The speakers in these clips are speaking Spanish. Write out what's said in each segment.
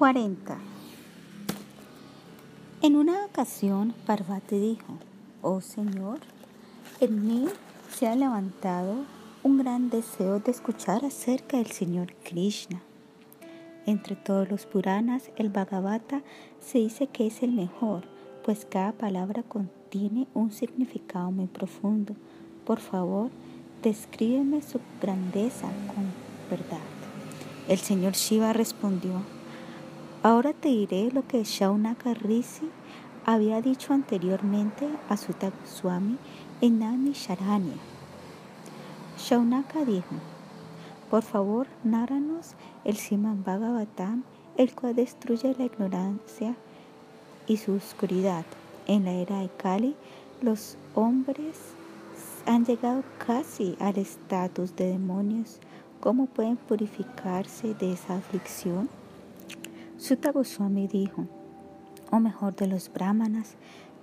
40. En una ocasión, Parvati dijo, Oh Señor, en mí se ha levantado un gran deseo de escuchar acerca del Señor Krishna. Entre todos los Puranas, el Bhagavata se dice que es el mejor, pues cada palabra contiene un significado muy profundo. Por favor, descríbeme su grandeza con verdad. El Señor Shiva respondió, Ahora te diré lo que Shaunaka Rishi había dicho anteriormente a su Swami en Nami Sharanya. Shaunaka dijo, por favor, náranos el Siman Bhagavatam, el cual destruye la ignorancia y su oscuridad. En la era de Kali, los hombres han llegado casi al estatus de demonios. ¿Cómo pueden purificarse de esa aflicción? Sutta Goswami dijo, o mejor de los brahmanas,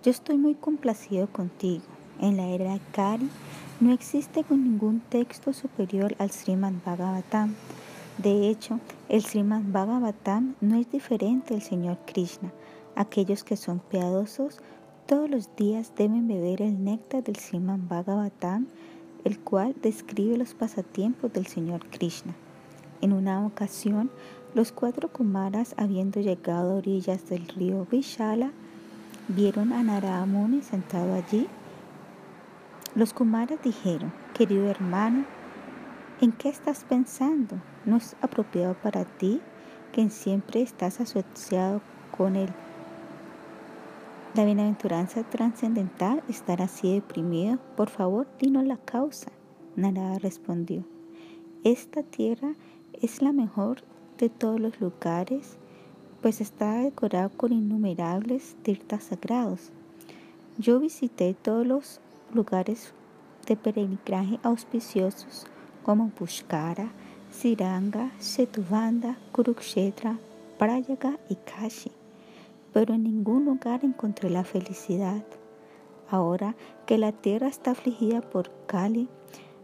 yo estoy muy complacido contigo. En la era Kari no existe ningún texto superior al Srimad Bhagavatam. De hecho, el Srimad Bhagavatam no es diferente al Señor Krishna. Aquellos que son piadosos todos los días deben beber el néctar del Srimad Bhagavatam, el cual describe los pasatiempos del Señor Krishna. En una ocasión, los cuatro Kumaras, habiendo llegado a orillas del río Vishala, vieron a Narada Muni sentado allí. Los Kumaras dijeron, querido hermano, ¿en qué estás pensando? ¿No es apropiado para ti que siempre estás asociado con él? La bienaventuranza trascendental estar así deprimido. Por favor, dinos la causa. Narada respondió, esta tierra es la mejor de todos los lugares, pues está decorado con innumerables tirtas sagrados. Yo visité todos los lugares de peregrinaje auspiciosos como Pushkara, Siranga, Setubanda, Kurukshetra, Prayaga y Kashi, pero en ningún lugar encontré la felicidad. Ahora que la tierra está afligida por Kali,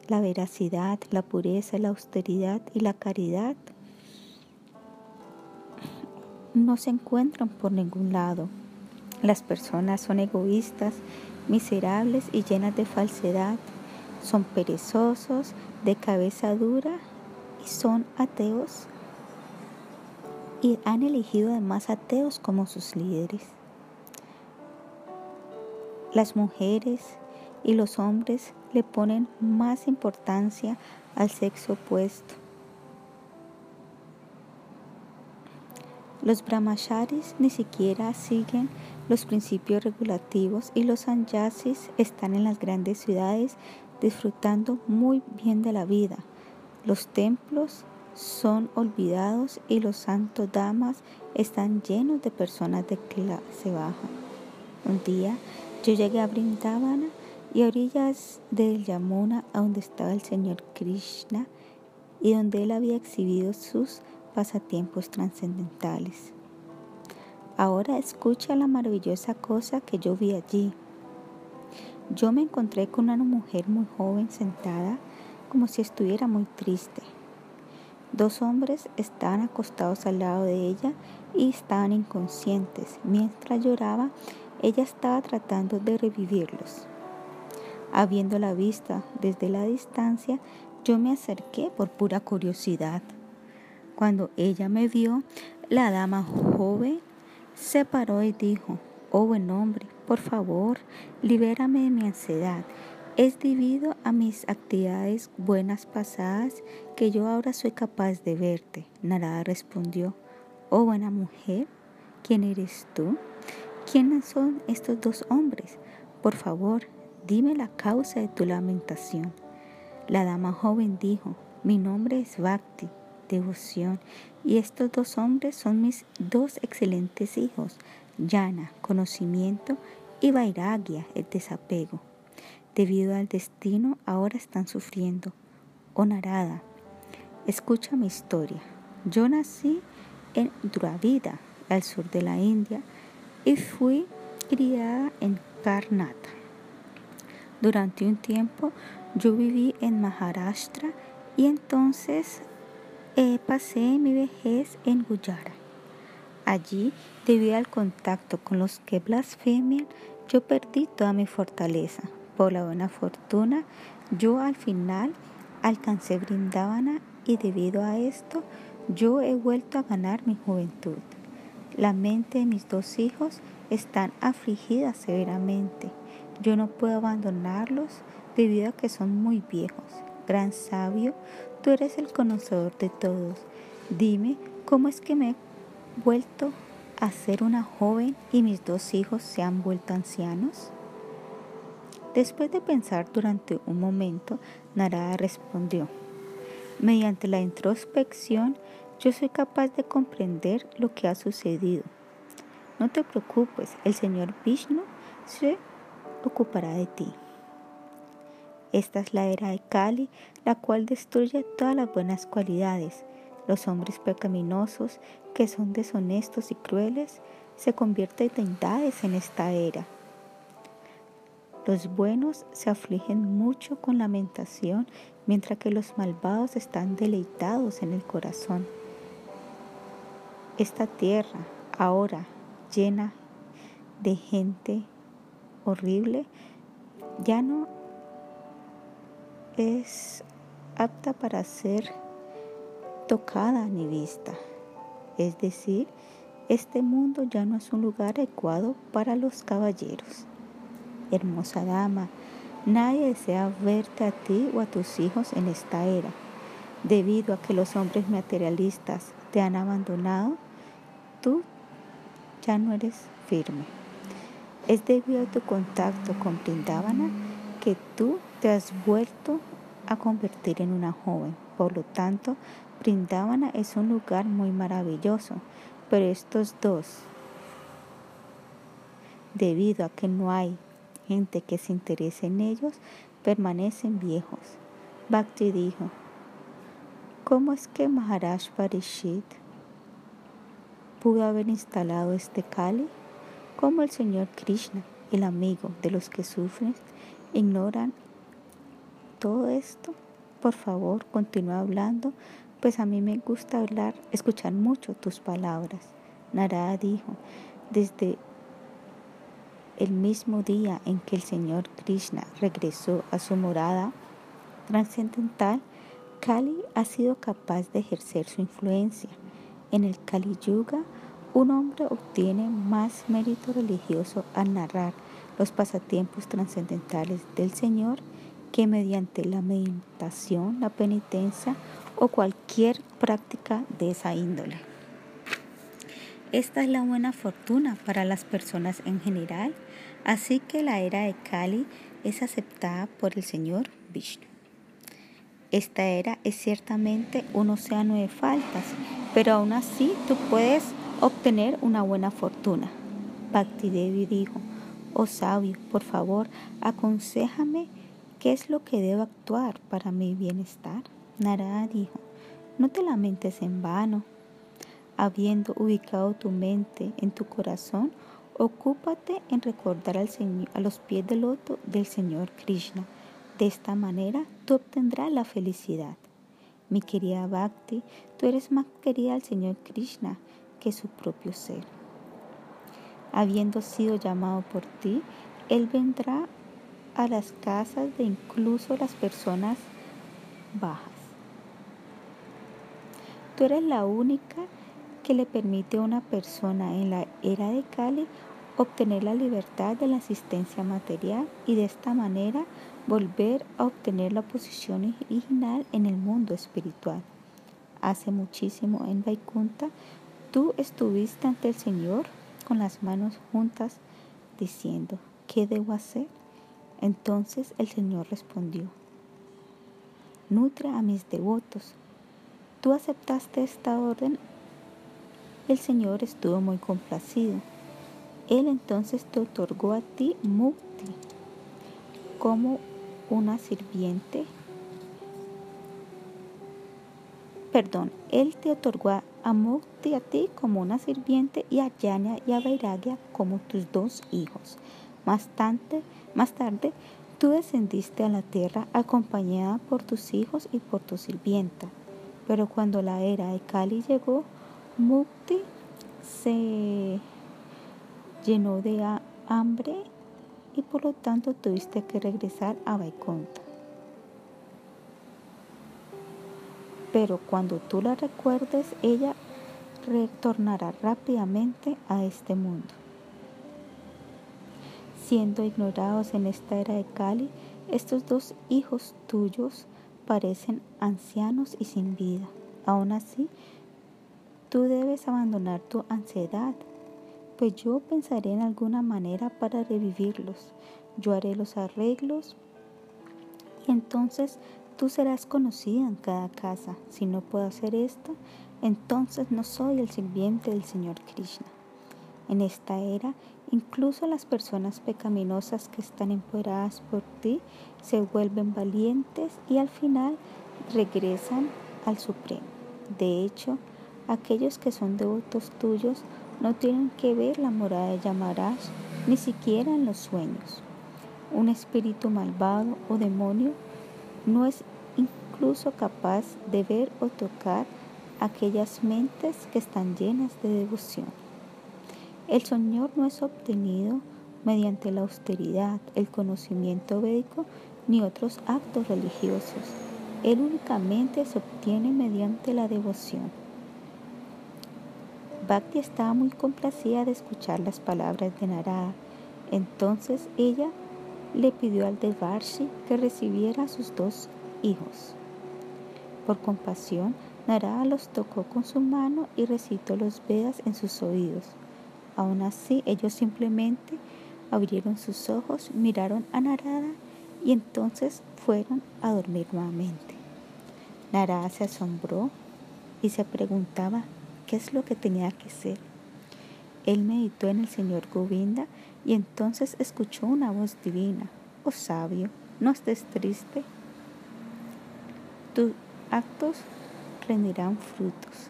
la veracidad, la pureza, la austeridad y la caridad no se encuentran por ningún lado. Las personas son egoístas, miserables y llenas de falsedad. Son perezosos, de cabeza dura y son ateos. Y han elegido además ateos como sus líderes. Las mujeres y los hombres le ponen más importancia al sexo opuesto Los brahmacharis ni siquiera siguen los principios regulativos y los sanyasis están en las grandes ciudades disfrutando muy bien de la vida. Los templos son olvidados y los santos damas están llenos de personas de clase baja. Un día yo llegué a Brindavana y a orillas del Yamuna, donde estaba el Señor Krishna y donde él había exhibido sus pasatiempos trascendentales. Ahora escucha la maravillosa cosa que yo vi allí. Yo me encontré con una mujer muy joven sentada como si estuviera muy triste. Dos hombres estaban acostados al lado de ella y estaban inconscientes. Mientras lloraba, ella estaba tratando de revivirlos. Habiéndola vista desde la distancia, yo me acerqué por pura curiosidad. Cuando ella me vio, la dama joven se paró y dijo, oh buen hombre, por favor, libérame de mi ansiedad. Es debido a mis actividades buenas pasadas que yo ahora soy capaz de verte. Narada respondió, oh buena mujer, ¿quién eres tú? ¿Quiénes son estos dos hombres? Por favor, dime la causa de tu lamentación. La dama joven dijo, mi nombre es Bhakti devoción. Y estos dos hombres son mis dos excelentes hijos, Yana, conocimiento, y Vairagya, el desapego. Debido al destino, ahora están sufriendo. Oh Narada, escucha mi historia. Yo nací en Dravida, al sur de la India, y fui criada en Karnata. Durante un tiempo yo viví en Maharashtra y entonces eh, pasé mi vejez en Guyara. Allí, debido al contacto con los que blasfemian, yo perdí toda mi fortaleza. Por la buena fortuna, yo al final alcancé Brindavana y debido a esto, yo he vuelto a ganar mi juventud. La mente de mis dos hijos están afligidas severamente. Yo no puedo abandonarlos debido a que son muy viejos. Gran sabio, tú eres el conocedor de todos. Dime, ¿cómo es que me he vuelto a ser una joven y mis dos hijos se han vuelto ancianos? Después de pensar durante un momento, Narada respondió, mediante la introspección, yo soy capaz de comprender lo que ha sucedido. No te preocupes, el Señor Vishnu se ocupará de ti. Esta es la era de Kali, la cual destruye todas las buenas cualidades. Los hombres pecaminosos, que son deshonestos y crueles, se convierten en deidades en esta era. Los buenos se afligen mucho con lamentación, mientras que los malvados están deleitados en el corazón. Esta tierra, ahora llena de gente horrible, ya no es apta para ser tocada ni vista. Es decir, este mundo ya no es un lugar adecuado para los caballeros. Hermosa dama, nadie desea verte a ti o a tus hijos en esta era. Debido a que los hombres materialistas te han abandonado, tú ya no eres firme. Es debido a tu contacto con Brindavana que tú te has vuelto a convertir en una joven. Por lo tanto, Brindavana es un lugar muy maravilloso, pero estos dos, debido a que no hay gente que se interese en ellos, permanecen viejos. Bhakti dijo, ¿cómo es que Maharaj Parishit pudo haber instalado este Kali? como el Señor Krishna, el amigo de los que sufren, ignoran todo esto? Por favor, continúa hablando, pues a mí me gusta hablar, escuchar mucho tus palabras. Narada dijo, desde el mismo día en que el Señor Krishna regresó a su morada trascendental, Kali ha sido capaz de ejercer su influencia. En el Kali Yuga, un hombre obtiene más mérito religioso al narrar los pasatiempos trascendentales del Señor que mediante la meditación, la penitencia o cualquier práctica de esa índole. Esta es la buena fortuna para las personas en general, así que la era de Kali es aceptada por el Señor Vishnu. Esta era es ciertamente un océano de faltas, pero aún así tú puedes obtener una buena fortuna. Bhakti Devi dijo, oh sabio, por favor, aconsejame qué es lo que debo actuar para mi bienestar. Narada dijo, no te lamentes en vano. Habiendo ubicado tu mente en tu corazón, ocúpate en recordar al Señor, a los pies del loto del Señor Krishna. De esta manera tú obtendrás la felicidad. Mi querida Bhakti, tú eres más querida al Señor Krishna que su propio ser. Habiendo sido llamado por ti, Él vendrá a las casas de incluso las personas bajas. Tú eres la única que le permite a una persona en la era de Cali obtener la libertad de la asistencia material y de esta manera volver a obtener la posición original en el mundo espiritual. Hace muchísimo en Vaikunta Tú estuviste ante el Señor con las manos juntas diciendo, ¿qué debo hacer? Entonces el Señor respondió, nutre a mis devotos. Tú aceptaste esta orden. El Señor estuvo muy complacido. Él entonces te otorgó a ti mukti como una sirviente. Perdón, Él te otorgó a a Mukti a ti como una sirviente y a Yanya y a Vairagya como tus dos hijos. Más tarde, más tarde, tú descendiste a la tierra acompañada por tus hijos y por tu sirvienta. Pero cuando la era de Kali llegó, Mukti se llenó de hambre y por lo tanto tuviste que regresar a Vaikunta. Pero cuando tú la recuerdes, ella retornará rápidamente a este mundo. Siendo ignorados en esta era de Cali, estos dos hijos tuyos parecen ancianos y sin vida. Aún así, tú debes abandonar tu ansiedad, pues yo pensaré en alguna manera para revivirlos. Yo haré los arreglos y entonces tú serás conocida en cada casa. Si no puedo hacer esto, entonces no soy el sirviente del Señor Krishna. En esta era, incluso las personas pecaminosas que están empoderadas por ti se vuelven valientes y al final regresan al Supremo. De hecho, aquellos que son devotos tuyos no tienen que ver la morada de Yamaraj ni siquiera en los sueños. Un espíritu malvado o demonio no es incluso capaz de ver o tocar aquellas mentes que están llenas de devoción. El Señor no es obtenido mediante la austeridad, el conocimiento védico ni otros actos religiosos. Él únicamente se obtiene mediante la devoción. Bhakti estaba muy complacida de escuchar las palabras de Narada. Entonces ella le pidió al Devarshi que recibiera a sus dos hijos. Por compasión, Narada los tocó con su mano y recitó los Vedas en sus oídos. Aún así, ellos simplemente abrieron sus ojos, miraron a Narada y entonces fueron a dormir nuevamente. Narada se asombró y se preguntaba qué es lo que tenía que ser. Él meditó en el señor Govinda y entonces escuchó una voz divina. Oh sabio, no estés triste. Tus actos rendirán frutos.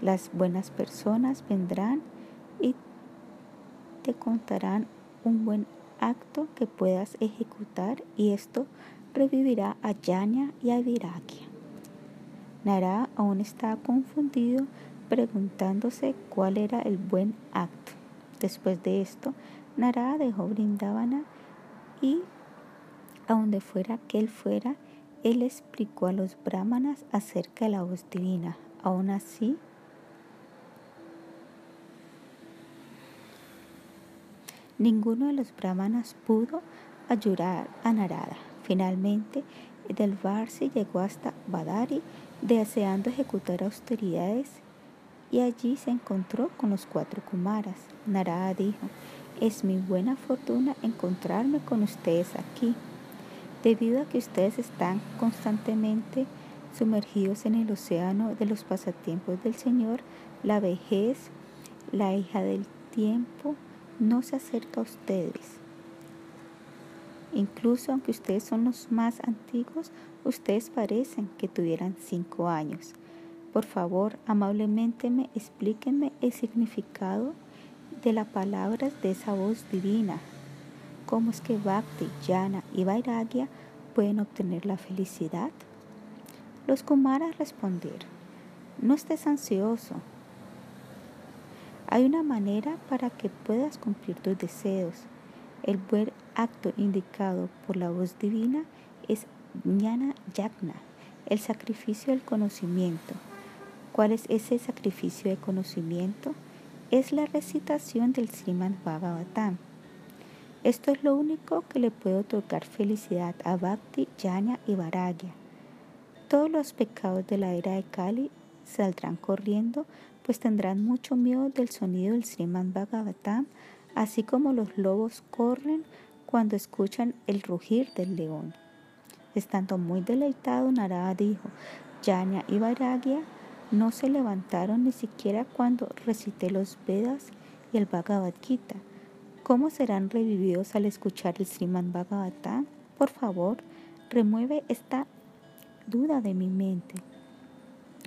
Las buenas personas vendrán y te contarán un buen acto que puedas ejecutar y esto revivirá a Yanya y a Virakia. Nara aún estaba confundido preguntándose cuál era el buen acto. Después de esto, Nara dejó Brindavana y a donde fuera que él fuera, él explicó a los brahmanas acerca de la voz divina. Aún así, ninguno de los brahmanas pudo ayudar a Narada. Finalmente, del Varsi llegó hasta Badari, deseando ejecutar austeridades, y allí se encontró con los cuatro Kumaras. Narada dijo, es mi buena fortuna encontrarme con ustedes aquí. Debido a que ustedes están constantemente sumergidos en el océano de los pasatiempos del Señor, la vejez, la hija del tiempo, no se acerca a ustedes. Incluso aunque ustedes son los más antiguos, ustedes parecen que tuvieran cinco años. Por favor, amablemente me explíquenme el significado de las palabras de esa voz divina ¿Cómo es que Bhakti, Jnana y Vairagya pueden obtener la felicidad? Los Kumaras respondieron, no estés ansioso. Hay una manera para que puedas cumplir tus deseos. El buen acto indicado por la voz divina es Jnana Yagna, el sacrificio del conocimiento. ¿Cuál es ese sacrificio de conocimiento? Es la recitación del Sriman Bhagavatam esto es lo único que le puede otorgar felicidad a Bhakti, Jnana y Varagya. Todos los pecados de la era de Kali saldrán corriendo, pues tendrán mucho miedo del sonido del Sriman Bhagavatam, así como los lobos corren cuando escuchan el rugir del león. Estando muy deleitado, Narada dijo, Jnana y Varagya no se levantaron ni siquiera cuando recité los Vedas y el Bhagavad Gita. ¿Cómo serán revividos al escuchar el Sriman Bhagavatam? Por favor, remueve esta duda de mi mente.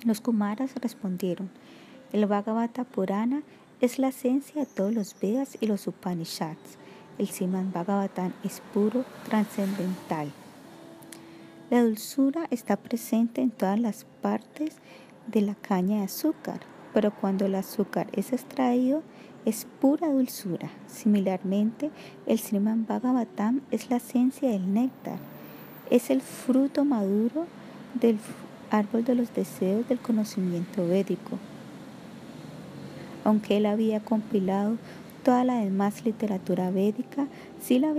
Los Kumaras respondieron, el Bhagavata Purana es la esencia de todos los Vedas y los Upanishads. El Sriman Bhagavatam es puro, trascendental. La dulzura está presente en todas las partes de la caña de azúcar. pero cuando el azúcar es extraído es pura dulzura. Similarmente, el Sriman Bhagavatam es la esencia del néctar, es el fruto maduro del árbol de los deseos del conocimiento védico. Aunque él había compilado toda la demás literatura védica, Siddha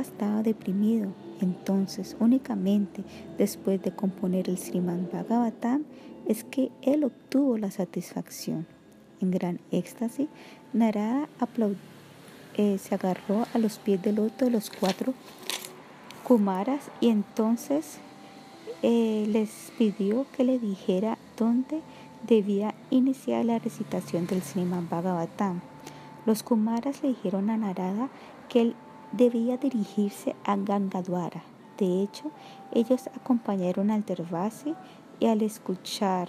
estaba deprimido. Entonces, únicamente después de componer el Sriman Bhagavatam, es que él obtuvo la satisfacción. En gran éxtasis, Narada eh, se agarró a los pies del otro de los cuatro Kumaras y entonces eh, les pidió que le dijera dónde debía iniciar la recitación del Sriman Bhagavatam. Los Kumaras le dijeron a Narada que él debía dirigirse a Gangadwara. De hecho, ellos acompañaron al Dervasi y al escuchar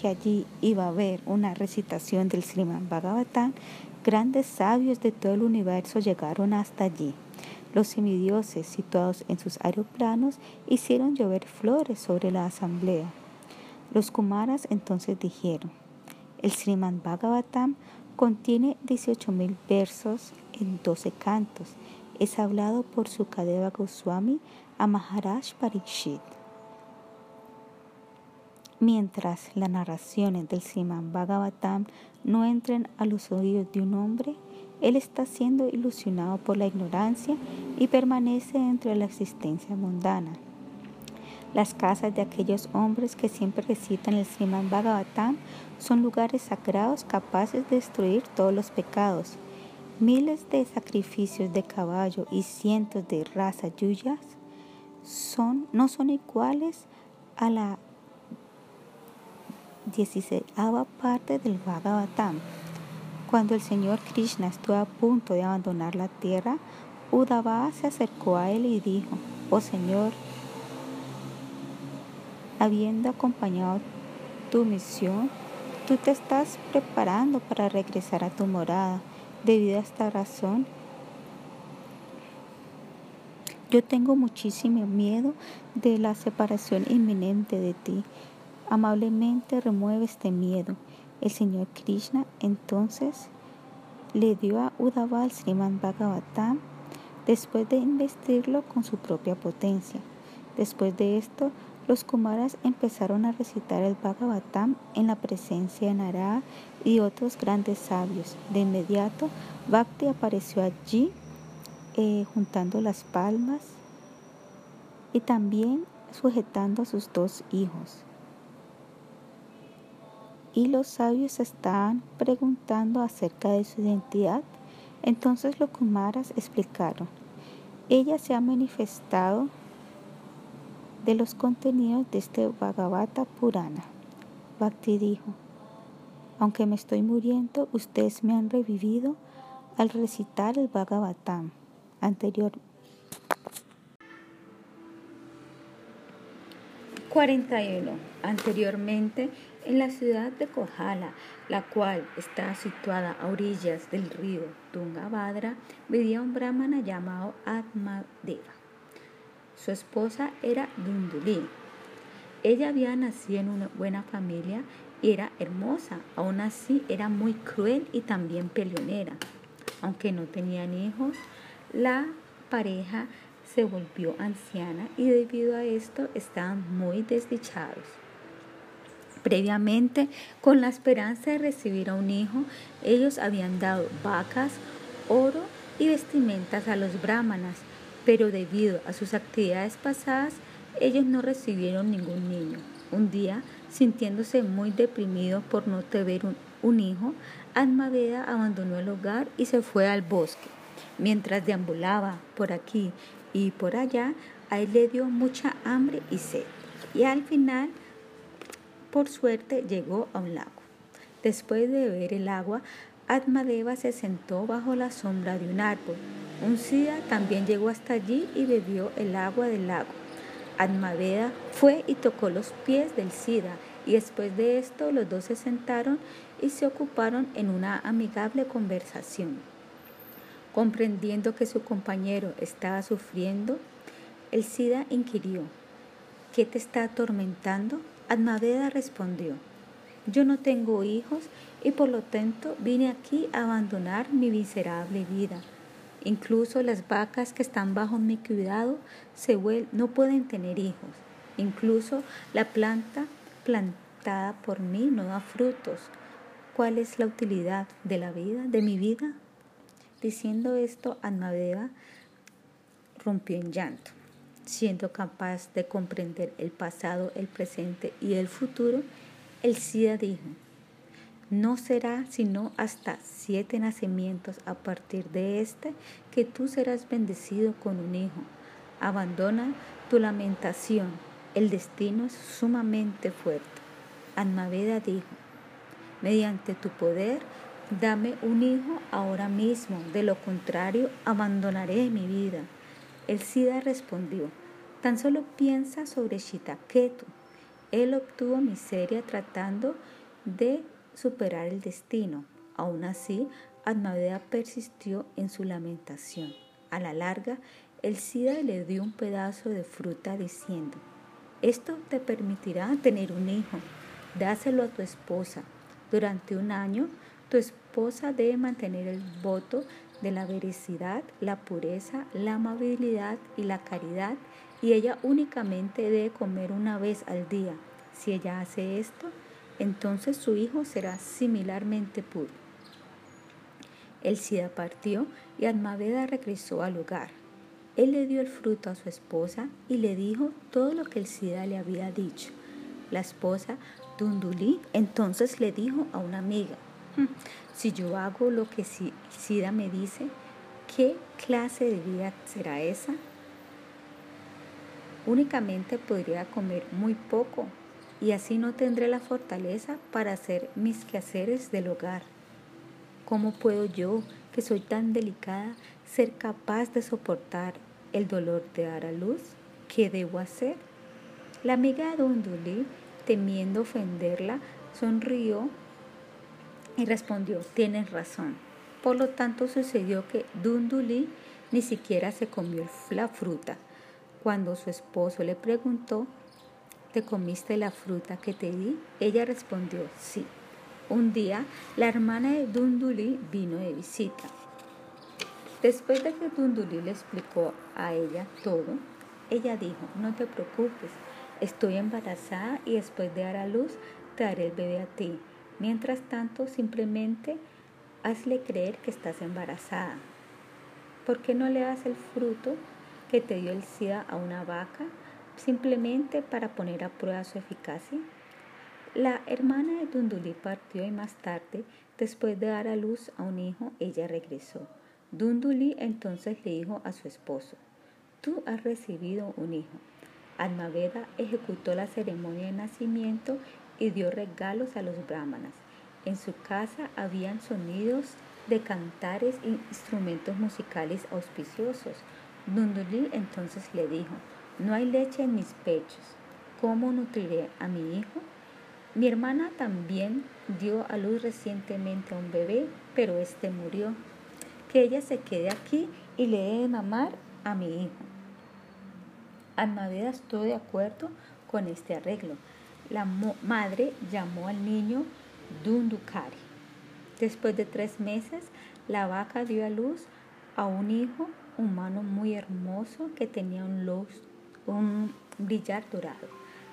que allí iba a haber una recitación del Sriman Bhagavatam, grandes sabios de todo el universo llegaron hasta allí. Los semidioses situados en sus aeroplanos hicieron llover flores sobre la asamblea. Los Kumaras entonces dijeron, el Sriman Bhagavatam contiene 18.000 versos en 12 cantos. Es hablado por Sukadeva Goswami a Maharaj Parikshit. Mientras las narraciones del Sriman Bhagavatam no entren a los oídos de un hombre, él está siendo ilusionado por la ignorancia y permanece dentro de la existencia mundana. Las casas de aquellos hombres que siempre recitan el Sriman Bhagavatam son lugares sagrados capaces de destruir todos los pecados. Miles de sacrificios de caballo y cientos de razas yuyas son, no son iguales a la dieciséisava parte del Bhagavatam. Cuando el Señor Krishna estuvo a punto de abandonar la tierra, Uddhava se acercó a él y dijo, Oh Señor, habiendo acompañado tu misión, tú te estás preparando para regresar a tu morada. Debido a esta razón, yo tengo muchísimo miedo de la separación inminente de ti. Amablemente remueve este miedo. El Señor Krishna entonces le dio a Uddhava el Sriman Bhagavatam después de investirlo con su propia potencia. Después de esto, los Kumaras empezaron a recitar el Bhagavatam en la presencia de Narada y otros grandes sabios. De inmediato, Bhakti apareció allí eh, juntando las palmas y también sujetando a sus dos hijos. Y los sabios estaban preguntando acerca de su identidad. Entonces los Kumaras explicaron, ella se ha manifestado de los contenidos de este Bhagavata Purana. Bhakti dijo, aunque me estoy muriendo, ustedes me han revivido al recitar el Bhagavatam anterior. 41. Anteriormente, en la ciudad de Kohala, la cual está situada a orillas del río Tungabhadra, vivía un brahmana llamado Atmadeva. Su esposa era Dunduli. Ella había nacido en una buena familia y era hermosa. Aún así era muy cruel y también peleonera. Aunque no tenían hijos, la pareja se volvió anciana y debido a esto estaban muy desdichados. Previamente, con la esperanza de recibir a un hijo, ellos habían dado vacas, oro y vestimentas a los brahmanas pero debido a sus actividades pasadas, ellos no recibieron ningún niño. Un día, sintiéndose muy deprimido por no tener un, hijo, Admaveda abandonó el hogar y se fue al bosque. Mientras deambulaba por aquí y por allá, a él le dio mucha hambre y sed. Y al final, por suerte, llegó a un lago. Después de beber el agua, Admadeva se sentó bajo la sombra de un árbol. Un Sida también llegó hasta allí y bebió el agua del lago. Admadeva fue y tocó los pies del Sida y después de esto los dos se sentaron y se ocuparon en una amigable conversación. Comprendiendo que su compañero estaba sufriendo, el Sida inquirió, ¿qué te está atormentando? Admaveda respondió, yo no tengo hijos y por lo tanto vine aquí a abandonar mi miserable vida. Incluso las vacas que están bajo mi cuidado se no pueden tener hijos. Incluso la planta plantada por mí no da frutos. ¿Cuál es la utilidad de la vida, de mi vida? Diciendo esto, Admaveda rompió en llanto. Siendo capaz de comprender el pasado, el presente y el futuro, el SIDA dijo, no será sino hasta siete nacimientos a partir de este que tú serás bendecido con un hijo. Abandona tu lamentación, el destino es sumamente fuerte. Anmaveda dijo, mediante tu poder, dame un hijo ahora mismo, de lo contrario, abandonaré mi vida. El Sida respondió, tan solo piensa sobre Shitaketu él obtuvo miseria tratando de superar el destino. Aún así, Admaveda persistió en su lamentación. A la larga, el SIDA le dio un pedazo de fruta diciendo, esto te permitirá tener un hijo, dáselo a tu esposa. Durante un año, tu esposa debe mantener el voto de la veracidad, la pureza, la amabilidad y la caridad y ella únicamente debe comer una vez al día. Si ella hace esto, entonces su hijo será similarmente puro. El Sida partió y Admaveda regresó al hogar. Él le dio el fruto a su esposa y le dijo todo lo que el Sida le había dicho. La esposa Dundulí entonces le dijo a una amiga, hmm, si yo hago lo que Sida me dice, ¿qué clase de vida será esa? Únicamente podría comer muy poco y así no tendré la fortaleza para hacer mis quehaceres del hogar. ¿Cómo puedo yo, que soy tan delicada, ser capaz de soportar el dolor de dar a luz? ¿Qué debo hacer? La amiga de Dunduli, temiendo ofenderla, sonrió y respondió, tienes razón. Por lo tanto sucedió que Dunduli ni siquiera se comió la fruta cuando su esposo le preguntó, ¿te comiste la fruta que te di? Ella respondió, sí. Un día, la hermana de Dunduli vino de visita. Después de que Dunduli le explicó a ella todo, ella dijo, no te preocupes, estoy embarazada y después de dar a luz te daré el bebé a ti. Mientras tanto, simplemente hazle creer que estás embarazada. ¿Por qué no le das el fruto que te dio el SIDA a una vaca simplemente para poner a prueba su eficacia? La hermana de Dunduli partió y más tarde, después de dar a luz a un hijo, ella regresó. Dunduli entonces le dijo a su esposo, tú has recibido un hijo. Almaveda ejecutó la ceremonia de nacimiento y dio regalos a los brahmanas. En su casa habían sonidos de cantares e instrumentos musicales auspiciosos. Dundulí entonces le dijo, no hay leche en mis pechos, ¿cómo nutriré a mi hijo? Mi hermana también dio a luz recientemente a un bebé, pero este murió. Que ella se quede aquí y le dé de mamar a mi hijo. Almaveda estuvo de acuerdo con este arreglo. La madre llamó al niño Dundukari. Después de tres meses, la vaca dio a luz a un hijo humano muy hermoso que tenía un, luz, un brillar dorado.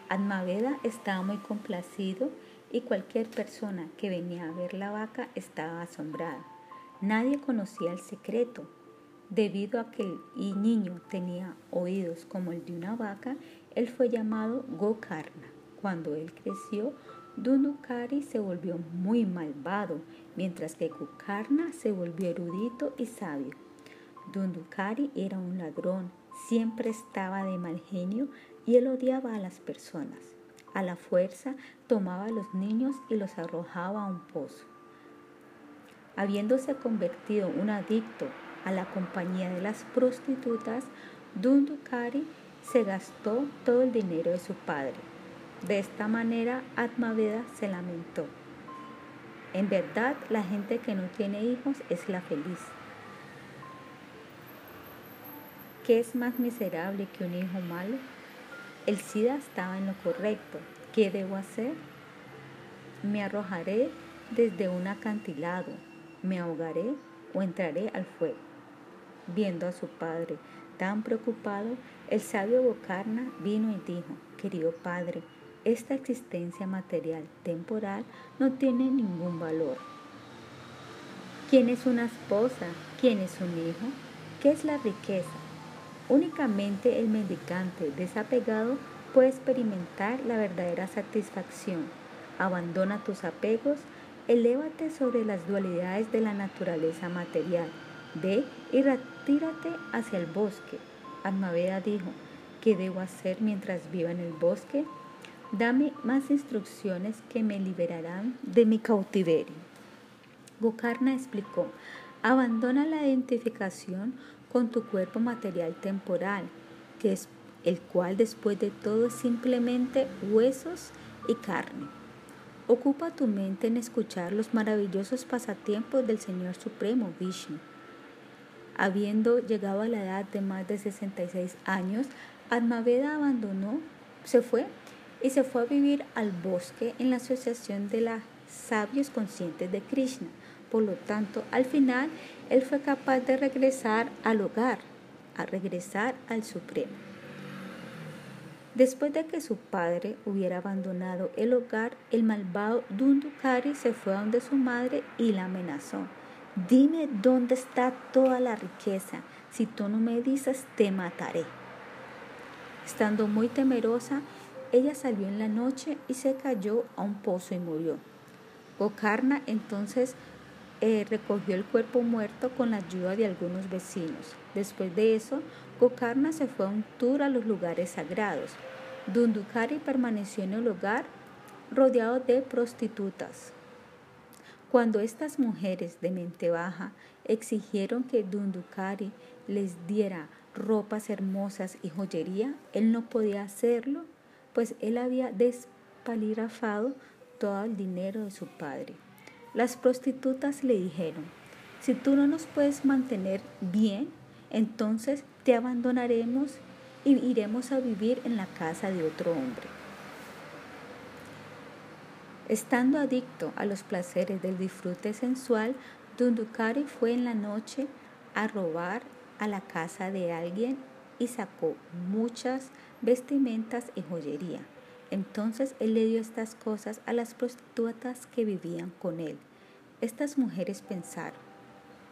Admaveda estaba muy complacido y cualquier persona que venía a ver la vaca estaba asombrada. Nadie conocía el secreto. Debido a que el niño tenía oídos como el de una vaca, él fue llamado Gokarna. Cuando él creció, Dunukari se volvió muy malvado, mientras que Gokarna se volvió erudito y sabio. Dundukari era un ladrón, siempre estaba de mal genio y él odiaba a las personas. A la fuerza tomaba a los niños y los arrojaba a un pozo. Habiéndose convertido un adicto a la compañía de las prostitutas, Dundukari se gastó todo el dinero de su padre. De esta manera, Atmaveda se lamentó. En verdad, la gente que no tiene hijos es la feliz. ¿Qué es más miserable que un hijo malo? El SIDA estaba en lo correcto. ¿Qué debo hacer? Me arrojaré desde un acantilado, me ahogaré o entraré al fuego. Viendo a su padre tan preocupado, el sabio Bocarna vino y dijo, querido padre, esta existencia material temporal no tiene ningún valor. ¿Quién es una esposa? ¿Quién es un hijo? ¿Qué es la riqueza? Únicamente el mendicante desapegado puede experimentar la verdadera satisfacción. Abandona tus apegos, elévate sobre las dualidades de la naturaleza material. Ve y retírate hacia el bosque. Almaveda dijo, ¿qué debo hacer mientras viva en el bosque? Dame más instrucciones que me liberarán de mi cautiverio. Gokarna explicó, abandona la identificación con tu cuerpo material temporal, que es el cual después de todo es simplemente huesos y carne. Ocupa tu mente en escuchar los maravillosos pasatiempos del Señor Supremo Vishnu. Habiendo llegado a la edad de más de 66 años, Atmaveda abandonó, se fue y se fue a vivir al bosque en la asociación de los sabios conscientes de Krishna. Por lo tanto, al final, él fue capaz de regresar al hogar, a regresar al Supremo. Después de que su padre hubiera abandonado el hogar, el malvado Dundukari se fue a donde su madre y la amenazó. Dime dónde está toda la riqueza. Si tú no me dices, te mataré. Estando muy temerosa, ella salió en la noche y se cayó a un pozo y murió. Gokarna entonces eh, recogió el cuerpo muerto con la ayuda de algunos vecinos. Después de eso, Gokarna se fue a un tour a los lugares sagrados. Dundukari permaneció en el hogar rodeado de prostitutas. Cuando estas mujeres de mente baja exigieron que Dundukari les diera ropas hermosas y joyería, él no podía hacerlo, pues él había despalirafado todo el dinero de su padre. Las prostitutas le dijeron, si tú no nos puedes mantener bien, entonces te abandonaremos y iremos a vivir en la casa de otro hombre. Estando adicto a los placeres del disfrute sensual, Dundukari fue en la noche a robar a la casa de alguien y sacó muchas vestimentas y joyería. Entonces él le dio estas cosas a las prostitutas que vivían con él. Estas mujeres pensaron,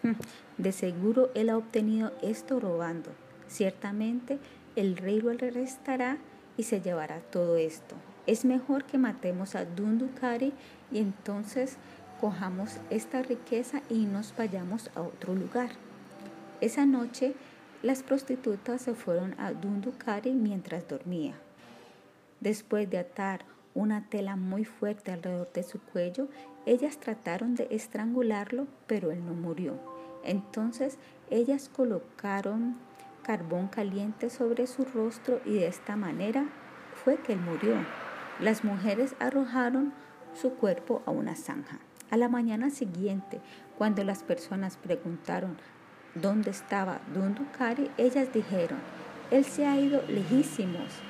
hmm, de seguro él ha obtenido esto robando. Ciertamente el rey lo arrestará y se llevará todo esto. Es mejor que matemos a Dundukari y entonces cojamos esta riqueza y nos vayamos a otro lugar. Esa noche las prostitutas se fueron a Dundukari mientras dormía. Después de atar una tela muy fuerte alrededor de su cuello, ellas trataron de estrangularlo, pero él no murió. Entonces ellas colocaron carbón caliente sobre su rostro y de esta manera fue que él murió. Las mujeres arrojaron su cuerpo a una zanja. A la mañana siguiente, cuando las personas preguntaron dónde estaba Dundukari, ellas dijeron, él se ha ido lejísimos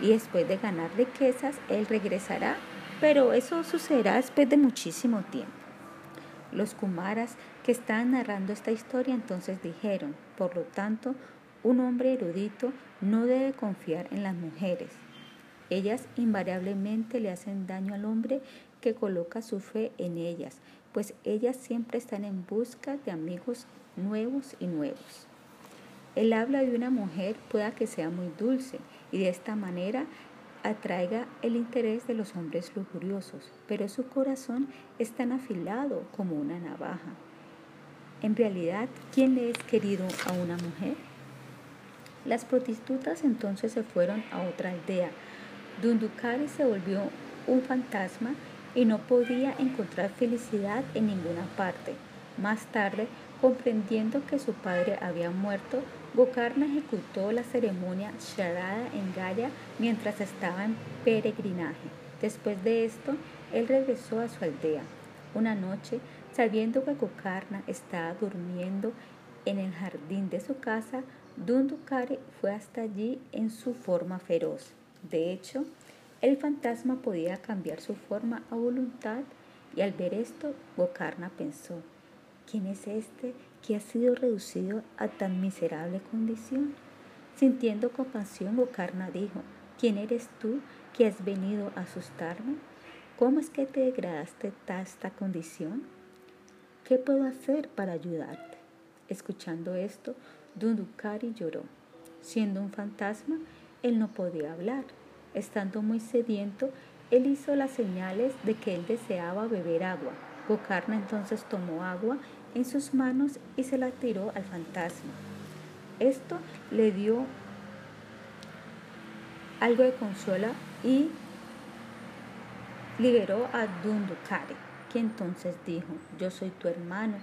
y después de ganar riquezas, él regresará, pero eso sucederá después de muchísimo tiempo. Los Kumaras que estaban narrando esta historia entonces dijeron, por lo tanto, un hombre erudito no debe confiar en las mujeres. Ellas invariablemente le hacen daño al hombre que coloca su fe en ellas, pues ellas siempre están en busca de amigos nuevos y nuevos. El habla de una mujer pueda que sea muy dulce, y de esta manera atraiga el interés de los hombres lujuriosos, pero su corazón es tan afilado como una navaja. En realidad, ¿quién le es querido a una mujer? Las prostitutas entonces se fueron a otra aldea. Dundukari se volvió un fantasma y no podía encontrar felicidad en ninguna parte. Más tarde, comprendiendo que su padre había muerto, Gokarna ejecutó la ceremonia Sharada en Gaya mientras estaba en peregrinaje. Después de esto, él regresó a su aldea. Una noche, sabiendo que Gokarna estaba durmiendo en el jardín de su casa, Dundukari fue hasta allí en su forma feroz. De hecho, El fantasma podía cambiar su forma a voluntad y al ver esto, Gokarna pensó, ¿quién es este que ha sido reducido a tan miserable condición? Sintiendo compasión, Gokarna dijo, ¿quién eres tú que has venido a asustarme? ¿Cómo es que te degradaste a esta condición? ¿Qué puedo hacer para ayudarte? Escuchando esto, Dundukari lloró. Siendo un fantasma, él no podía hablar. Estando muy sediento, él hizo las señales de que él deseaba beber agua. Gokarna entonces tomó agua en sus manos y se la tiró al fantasma. Esto le dio algo de consuelo y liberó a Dundukari, que entonces dijo, yo soy tu hermano.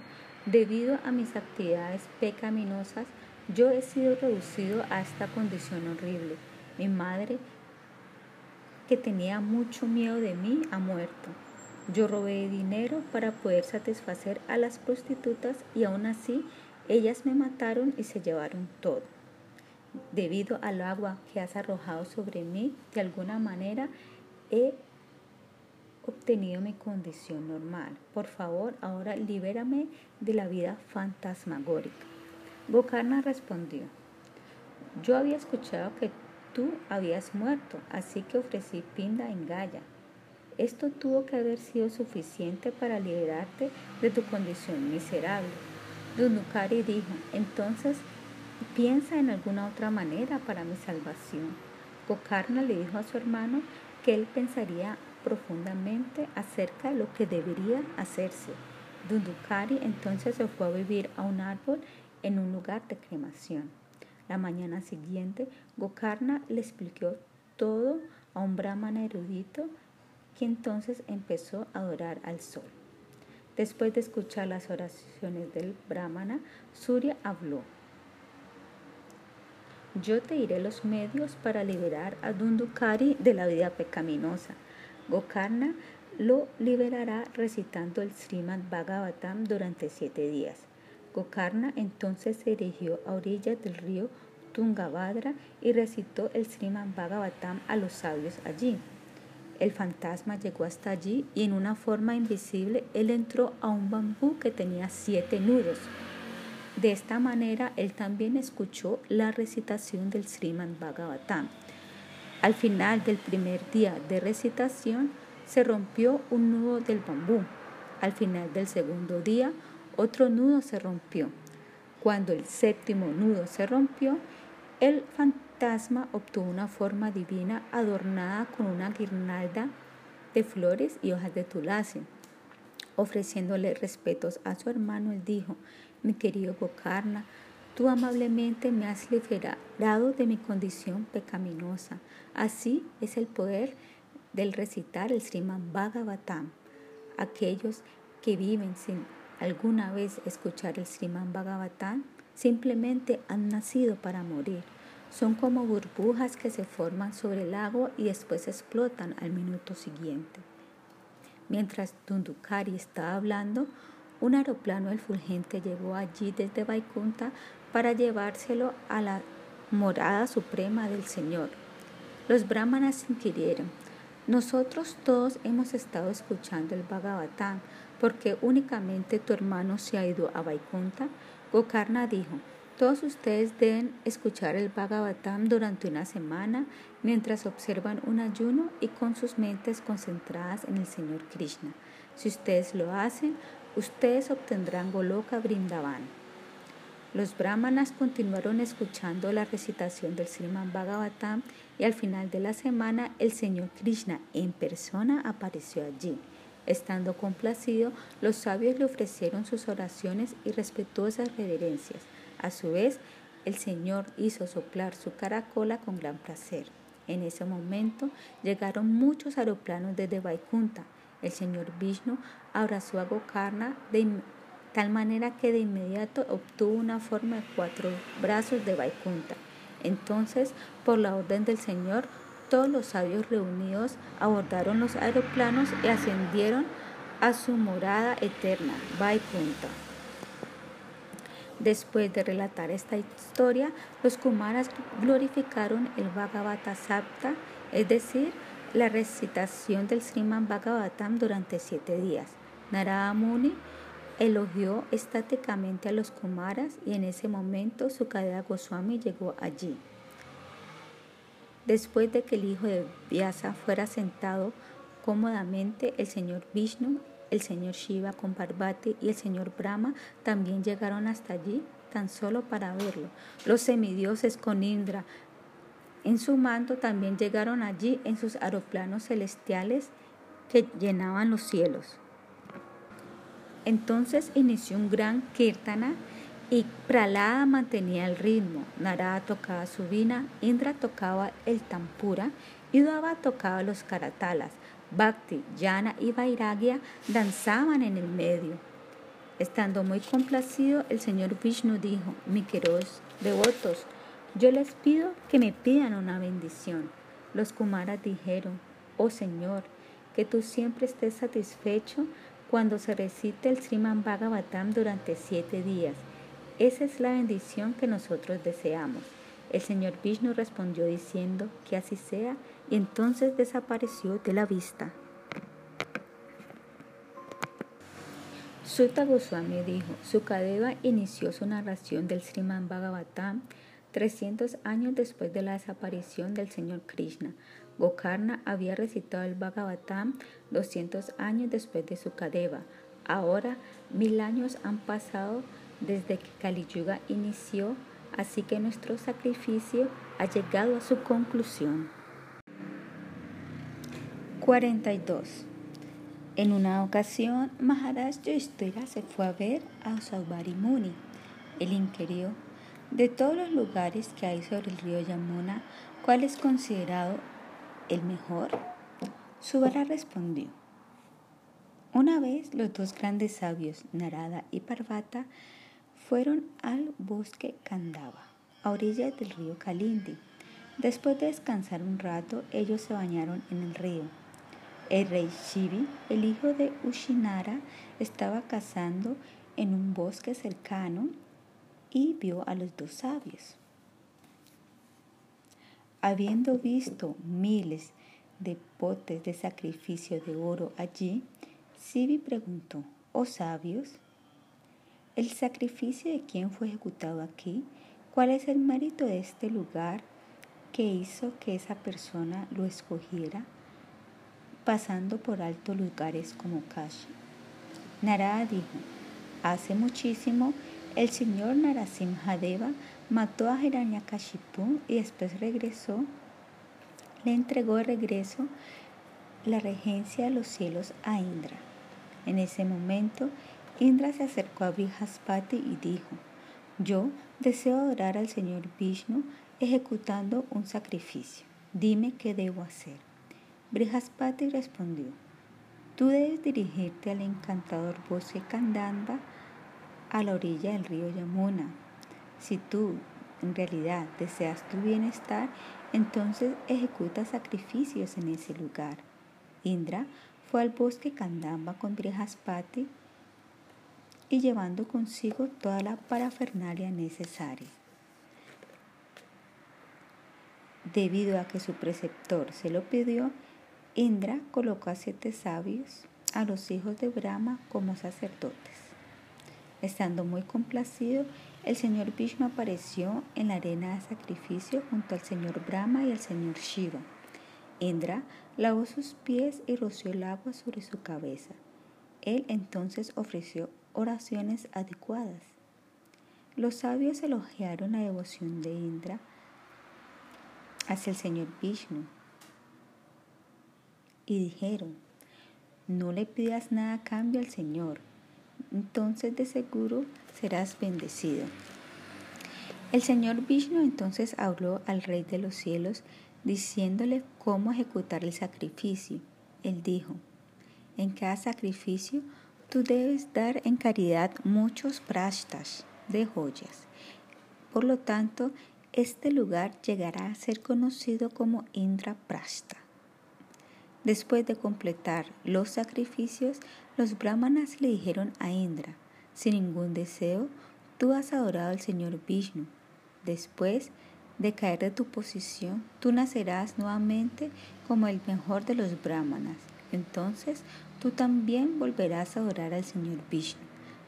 Debido a mis actividades pecaminosas, yo he sido reducido a esta condición horrible. Mi madre, que tenía mucho miedo de mí, ha muerto. Yo robé dinero para poder satisfacer a las prostitutas y aún así ellas me mataron y se llevaron todo. Debido al agua que has arrojado sobre mí, de alguna manera he obtenido mi condición normal. Por favor, ahora libérame de la vida fantasmagórica. Gokarna respondió, yo había escuchado que tú habías muerto, así que ofrecí pinda en Gaya. Esto tuvo que haber sido suficiente para liberarte de tu condición miserable. Dundukari dijo, entonces piensa en alguna otra manera para mi salvación. Gokarna le dijo a su hermano que él pensaría profundamente acerca de lo que debería hacerse. Dundukari entonces se fue a vivir a un árbol en un lugar de cremación. La mañana siguiente, Gokarna le explicó todo a un brahmana erudito entonces empezó a adorar al sol. Después de escuchar las oraciones del brahmana, Surya habló. Yo te diré los medios para liberar a Dundukari de la vida pecaminosa. Gokarna lo liberará recitando el Srimad Bhagavatam durante siete días. Gokarna entonces se dirigió a orillas del río Tungabhadra y recitó el Srimad Bhagavatam a los sabios allí. El fantasma llegó hasta allí y en una forma invisible él entró a un bambú que tenía siete nudos. De esta manera él también escuchó la recitación del Srimad Bhagavatam. Al final del primer día de recitación se rompió un nudo del bambú. Al final del segundo día otro nudo se rompió. Cuando el séptimo nudo se rompió, el fantasma obtuvo una forma divina adornada con una guirnalda de flores y hojas de tulasi. Ofreciéndole respetos a su hermano, él dijo, mi querido Gokarna, tú amablemente me has liberado de mi condición pecaminosa. Así es el poder del recitar el Sriman Bhagavatam. Aquellos que viven sin alguna vez escuchar el Sriman Bhagavatam, simplemente han nacido para morir. Son como burbujas que se forman sobre el agua y después explotan al minuto siguiente. Mientras Dundukari estaba hablando, un aeroplano fulgente llegó allí desde Vaikunta para llevárselo a la morada suprema del Señor. Los brahmanas inquirieron, nosotros todos hemos estado escuchando el Bhagavatam, porque únicamente tu hermano se ha ido a Vaikunta? Gokarna dijo, todos ustedes deben escuchar el Bhagavatam durante una semana mientras observan un ayuno y con sus mentes concentradas en el Señor Krishna. Si ustedes lo hacen, ustedes obtendrán Goloka Brindavan. Los brahmanas continuaron escuchando la recitación del Sriman Bhagavatam y al final de la semana el Señor Krishna en persona apareció allí. Estando complacido, los sabios le ofrecieron sus oraciones y respetuosas reverencias. A su vez, el Señor hizo soplar su caracola con gran placer. En ese momento llegaron muchos aeroplanos desde Vaikunta. El Señor Vishnu abrazó a Gokarna de tal manera que de inmediato obtuvo una forma de cuatro brazos de Vaikunta. Entonces, por la orden del Señor, todos los sabios reunidos abordaron los aeroplanos y ascendieron a su morada eterna, Vaikunta. Después de relatar esta historia, los Kumaras glorificaron el Bhagavata Sapta, es decir, la recitación del Sriman Bhagavatam durante siete días. Narada Muni elogió estáticamente a los Kumaras y en ese momento Sukadeva Goswami llegó allí. Después de que el hijo de Vyasa fuera sentado cómodamente, el señor Vishnu, el señor Shiva con Parvati y el señor Brahma también llegaron hasta allí tan solo para verlo. Los semidioses con Indra en su mando también llegaron allí en sus aeroplanos celestiales que llenaban los cielos. Entonces inició un gran kirtana y Pralada mantenía el ritmo. Narada tocaba su vina, Indra tocaba el tampura y Dava tocaba los karatalas. Bhakti, Yana y Vairagya danzaban en el medio. Estando muy complacido, el señor Vishnu dijo, mi queridos devotos, yo les pido que me pidan una bendición. Los Kumaras dijeron, oh Señor, que tú siempre estés satisfecho cuando se recite el Sriman Bhagavatam durante siete días. Esa es la bendición que nosotros deseamos. El señor Vishnu respondió diciendo que así sea y entonces desapareció de la vista. Sutta Goswami dijo, Sukadeva inició su narración del Sriman Bhagavatam 300 años después de la desaparición del señor Krishna. Gokarna había recitado el Bhagavatam 200 años después de su Kadeva. Ahora mil años han pasado desde que Kali Yuga inició, así que nuestro sacrificio ha llegado a su conclusión. 42. En una ocasión, Maharaj Yudhishthira se fue a ver a Saubari Muni. El inquirió, de todos los lugares que hay sobre el río Yamuna, ¿cuál es considerado el mejor? Subara respondió. Una vez los dos grandes sabios, Narada y Parvata, fueron al bosque Kandava, a orillas del río Kalindi. Después de descansar un rato, ellos se bañaron en el río. El rey Shivi, el hijo de Ushinara, estaba cazando en un bosque cercano y vio a los dos sabios. Habiendo visto miles de potes de sacrificio de oro allí, Sibi preguntó, ¿oh sabios? ¿El sacrificio de quién fue ejecutado aquí? ¿Cuál es el mérito de este lugar que hizo que esa persona lo escogiera, pasando por altos lugares como Kashi? Narada dijo, hace muchísimo el señor Narasimhadeva mató a Hiranyakashipu y después regresó le entregó de regreso la regencia de los cielos a Indra. En ese momento, Indra se acercó a Brihaspati y dijo, yo deseo adorar al Señor Vishnu ejecutando un sacrificio. Dime qué debo hacer. Brihaspati respondió, tú debes dirigirte al encantador bosque Kandanda a la orilla del río Yamuna. Si tú en realidad deseas tu bienestar, entonces ejecuta sacrificios en ese lugar. Indra fue al bosque Kandamba con Brihaspati y llevando consigo toda la parafernalia necesaria. Debido a que su preceptor se lo pidió, Indra colocó a siete sabios, a los hijos de Brahma, como sacerdotes. Estando muy complacido, el señor Vishnu apareció en la arena de sacrificio junto al señor Brahma y al señor Shiva. Indra lavó sus pies y roció el agua sobre su cabeza. Él entonces ofreció oraciones adecuadas. Los sabios elogiaron la devoción de Indra hacia el señor Vishnu y dijeron, no le pidas nada a cambio al Señor, entonces de seguro serás bendecido. El Señor Vishnu entonces habló al Rey de los cielos diciéndole cómo ejecutar el sacrificio. Él dijo, en cada sacrificio tú debes dar en caridad muchos prashtas de joyas. Por lo tanto, este lugar llegará a ser conocido como Indra Prashta. Después de completar los sacrificios, los brahmanas le dijeron a Indra, sin ningún deseo, tú has adorado al Señor Vishnu. Después de caer de tu posición, tú nacerás nuevamente como el mejor de los brahmanas. Entonces tú también volverás a adorar al Señor Vishnu.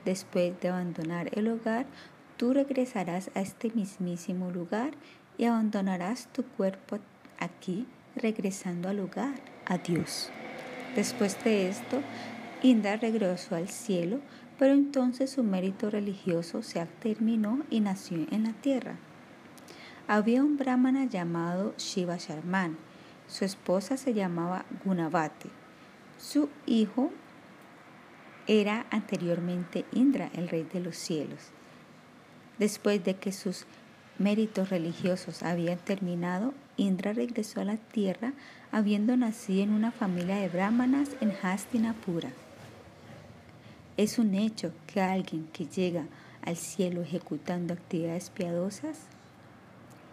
Después de abandonar el hogar, tú regresarás a este mismísimo lugar y abandonarás tu cuerpo aquí, regresando al hogar, a. Después de esto, Indra regresó al cielo, pero entonces su mérito religioso se terminó y nació en la tierra. Había un brahmana llamado Shiva Sharman. Su esposa se llamaba Gunavati. Su hijo era anteriormente Indra, el rey de los cielos. Después de que sus méritos religiosos habían terminado, Indra regresó a la tierra habiendo nacido en una familia de brahmanas en Hastinapura. Es un hecho que alguien que llega al cielo ejecutando actividades piadosas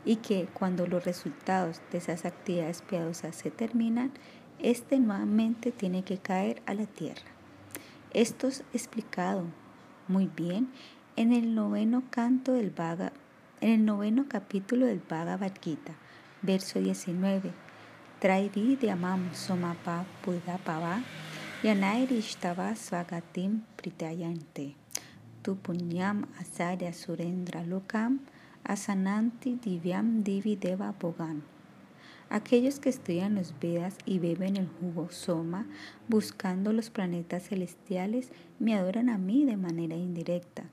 y que cuando los resultados de esas actividades piadosas se terminan, éste nuevamente tiene que caer a la tierra. Esto es explicado muy bien en el noveno canto del Bhagavad, en el noveno capítulo del Bhagavad Gita, verso 19. Trairi amam somapa pava Yanairistava swagatim pritayante. Tu punyam asarya surendra lokam asananti divyam divi deva bogam. Aquellos que estudian los Vedas y beben el jugo Soma, buscando los planetas celestiales, me adoran a mí de manera indirecta.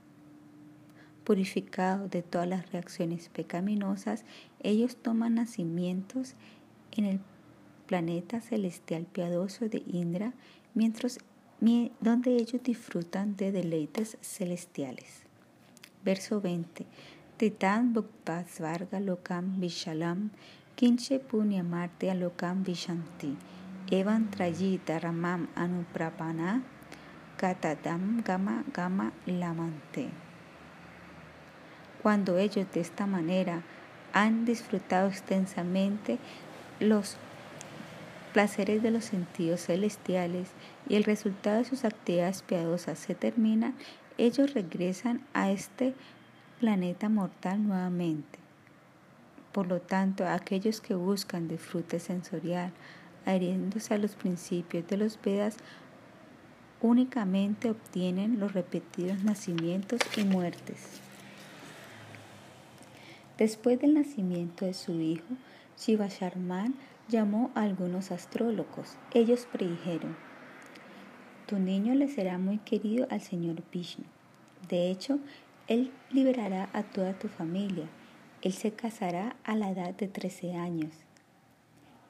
Purificados de todas las reacciones pecaminosas, ellos toman nacimientos en el planeta celestial piadoso de Indra, mientras, donde ellos disfrutan de deleites celestiales. Verso 20. Titan Bhukta Svarga Lokam Vishalam Kinche Punyamarte Alokam Vishanti Evan Trayita Ramam Anuprapana Katadam Gama Gama Lamante. Cuando ellos de esta manera han disfrutado extensamente los placeres de los sentidos celestiales y el resultado de sus actividades piadosas se termina, ellos regresan a este planeta mortal nuevamente. Por lo tanto, aquellos que buscan disfrute sensorial, adhiriéndose a los principios de los Vedas, únicamente obtienen los repetidos nacimientos y muertes. Después del nacimiento de su hijo, Shiva Sharman llamó a algunos astrólogos. Ellos predijeron, tu niño le será muy querido al Señor Vishnu. De hecho, él liberará a toda tu familia. Él se casará a la edad de 13 años.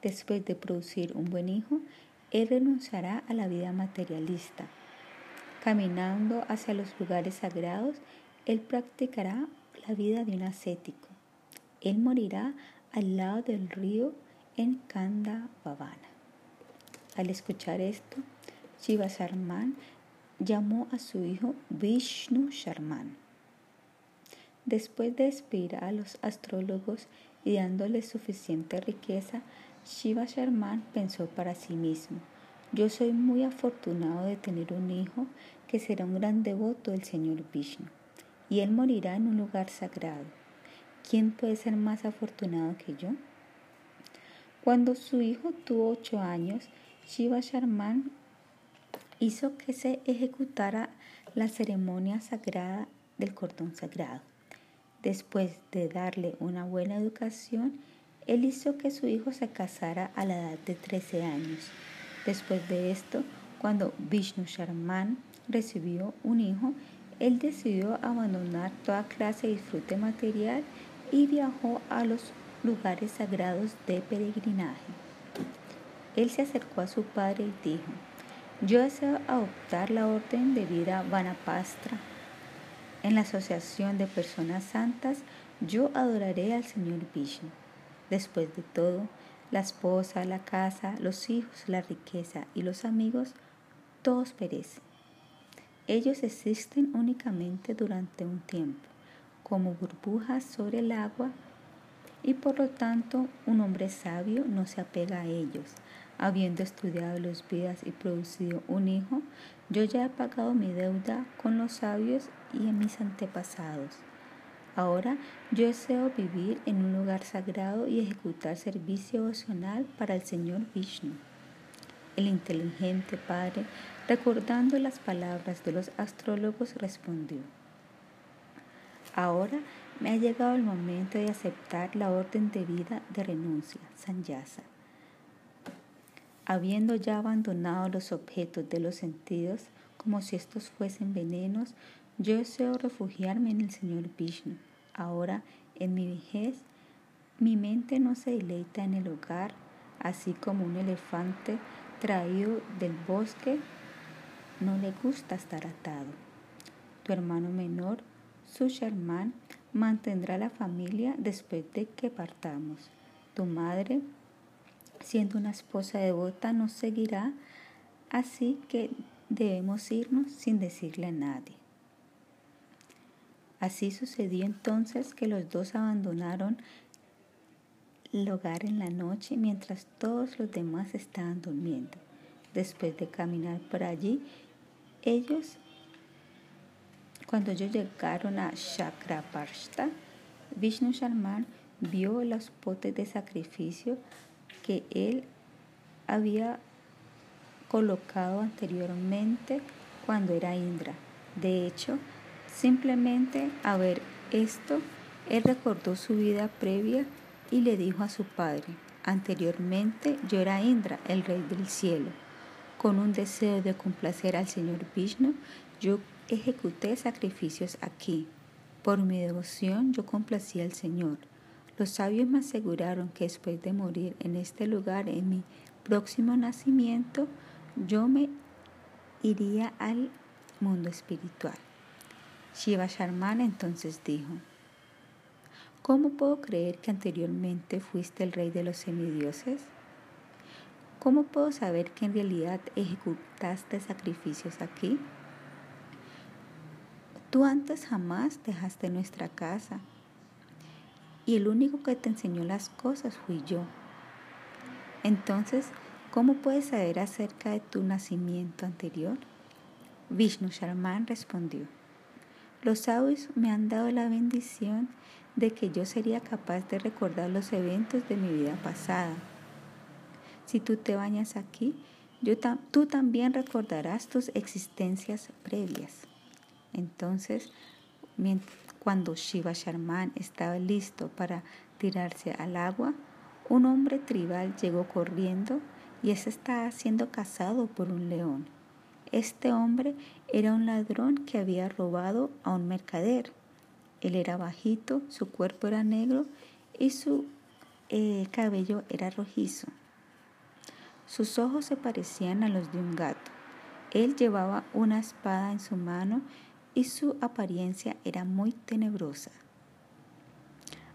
Después de producir un buen hijo, él renunciará a la vida materialista. Caminando hacia los lugares sagrados, él practicará la vida de un ascético. Él morirá al lado del río en Kanda Bhavana. Al escuchar esto, Shiva Sharman llamó a su hijo Vishnu Sharman. Después de despedir a los astrólogos y dándoles suficiente riqueza, Shiva Sharman pensó para sí mismo, yo soy muy afortunado de tener un hijo que será un gran devoto del Señor Vishnu, y él morirá en un lugar sagrado. ¿Quién puede ser más afortunado que yo? Cuando su hijo tuvo ocho años, Shiva Sharman hizo que se ejecutara la ceremonia sagrada del cordón sagrado. Después de darle una buena educación, él hizo que su hijo se casara a la edad de 13 años. Después de esto, cuando Vishnu Sharman recibió un hijo, él decidió abandonar toda clase de disfrute material y viajó a los lugares sagrados de peregrinaje. Él se acercó a su padre y dijo, yo deseo adoptar la orden de vida Vanapastra. En la asociación de personas santas, yo adoraré al Señor Vishnu. Después de todo, la esposa, la casa, los hijos, la riqueza y los amigos, todos perecen. Ellos existen únicamente durante un tiempo como burbujas sobre el agua y por lo tanto un hombre sabio no se apega a ellos. Habiendo estudiado los vidas y producido un hijo, yo ya he pagado mi deuda con los sabios y mis antepasados. Ahora yo deseo vivir en un lugar sagrado y ejecutar servicio devocional para el Señor Vishnu. El inteligente padre, recordando las palabras de los astrólogos, respondió, Ahora me ha llegado el momento de aceptar la orden de vida de renuncia, Sanyasa. Habiendo ya abandonado los objetos de los sentidos, como si estos fuesen venenos, yo deseo refugiarme en el Señor Vishnu. Ahora, en mi vejez, mi mente no se deleita en el hogar, así como un elefante traído del bosque no le gusta estar atado. Tu hermano menor, su Sherman, mantendrá la familia después de que partamos. Tu madre, siendo una esposa devota, nos seguirá, así que debemos irnos sin decirle a nadie. Así sucedió entonces que los dos abandonaron el hogar en la noche mientras todos los demás estaban durmiendo. Después de caminar por allí, ellos cuando ellos llegaron a Chakraparshta, Vishnu Sharman vio los potes de sacrificio que él había colocado anteriormente cuando era Indra. De hecho, simplemente a ver esto, él recordó su vida previa y le dijo a su padre, anteriormente yo era Indra, el rey del cielo. Con un deseo de complacer al Señor Vishnu, yo ejecuté sacrificios aquí. Por mi devoción yo complací al Señor. Los sabios me aseguraron que después de morir en este lugar, en mi próximo nacimiento, yo me iría al mundo espiritual. Shiva Sharman entonces dijo, ¿Cómo puedo creer que anteriormente fuiste el rey de los semidioses? ¿Cómo puedo saber que en realidad ejecutaste sacrificios aquí? Tú antes jamás dejaste nuestra casa y el único que te enseñó las cosas fui yo. Entonces, ¿cómo puedes saber acerca de tu nacimiento anterior? Vishnu Sharman respondió, los sabios me han dado la bendición de que yo sería capaz de recordar los eventos de mi vida pasada. Si tú te bañas aquí, tú también recordarás tus existencias previas. Entonces, cuando Shiva Sharman estaba listo para tirarse al agua, un hombre tribal llegó corriendo y ese estaba siendo cazado por un león. Este hombre era un ladrón que había robado a un mercader. Él era bajito, su cuerpo era negro y su eh, cabello era rojizo. Sus ojos se parecían a los de un gato. Él llevaba una espada en su mano y su apariencia era muy tenebrosa.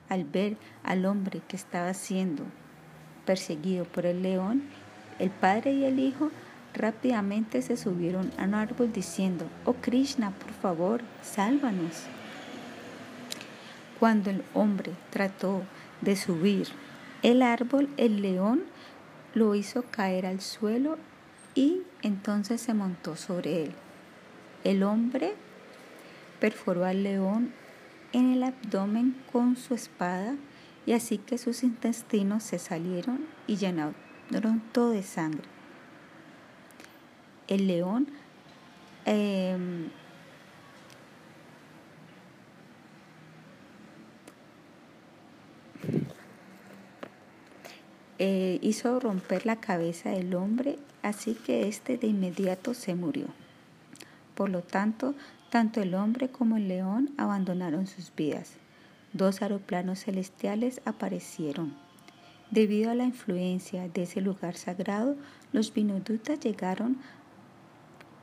Al ver al hombre que estaba siendo perseguido por el león, el padre y el hijo rápidamente se subieron a un árbol diciendo, Oh Krishna, por favor, sálvanos. Cuando el hombre trató de subir el árbol, el león lo hizo caer al suelo y entonces se montó sobre él. El hombre perforó al león en el abdomen con su espada y así que sus intestinos se salieron y llenaron todo de sangre. El león em, eh, hizo romper la cabeza del hombre, así que éste de inmediato se murió. Por lo tanto, tanto el hombre como el león abandonaron sus vidas. Dos aeroplanos celestiales aparecieron. Debido a la influencia de ese lugar sagrado, los Vinudutas llegaron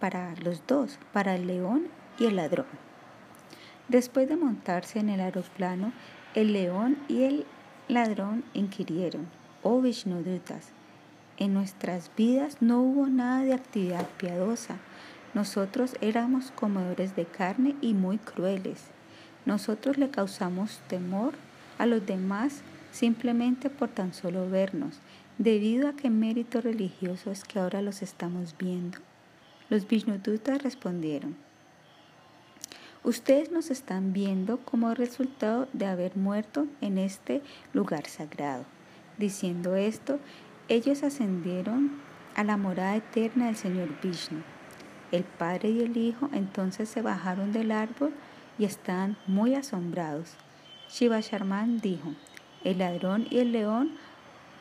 para los dos, para el león y el ladrón. Después de montarse en el aeroplano, el león y el ladrón inquirieron, oh Vishnudutas, en nuestras vidas no hubo nada de actividad piadosa nosotros éramos comedores de carne y muy crueles. Nosotros le causamos temor a los demás simplemente por tan solo vernos, debido a qué mérito religioso es que ahora los estamos viendo. Los Vishnudutas respondieron, Ustedes nos están viendo como resultado de haber muerto en este lugar sagrado. Diciendo esto, ellos ascendieron a la morada eterna del Señor Vishnu. El padre y el hijo entonces se bajaron del árbol y estaban muy asombrados. Shiva Sharman dijo, el ladrón y el león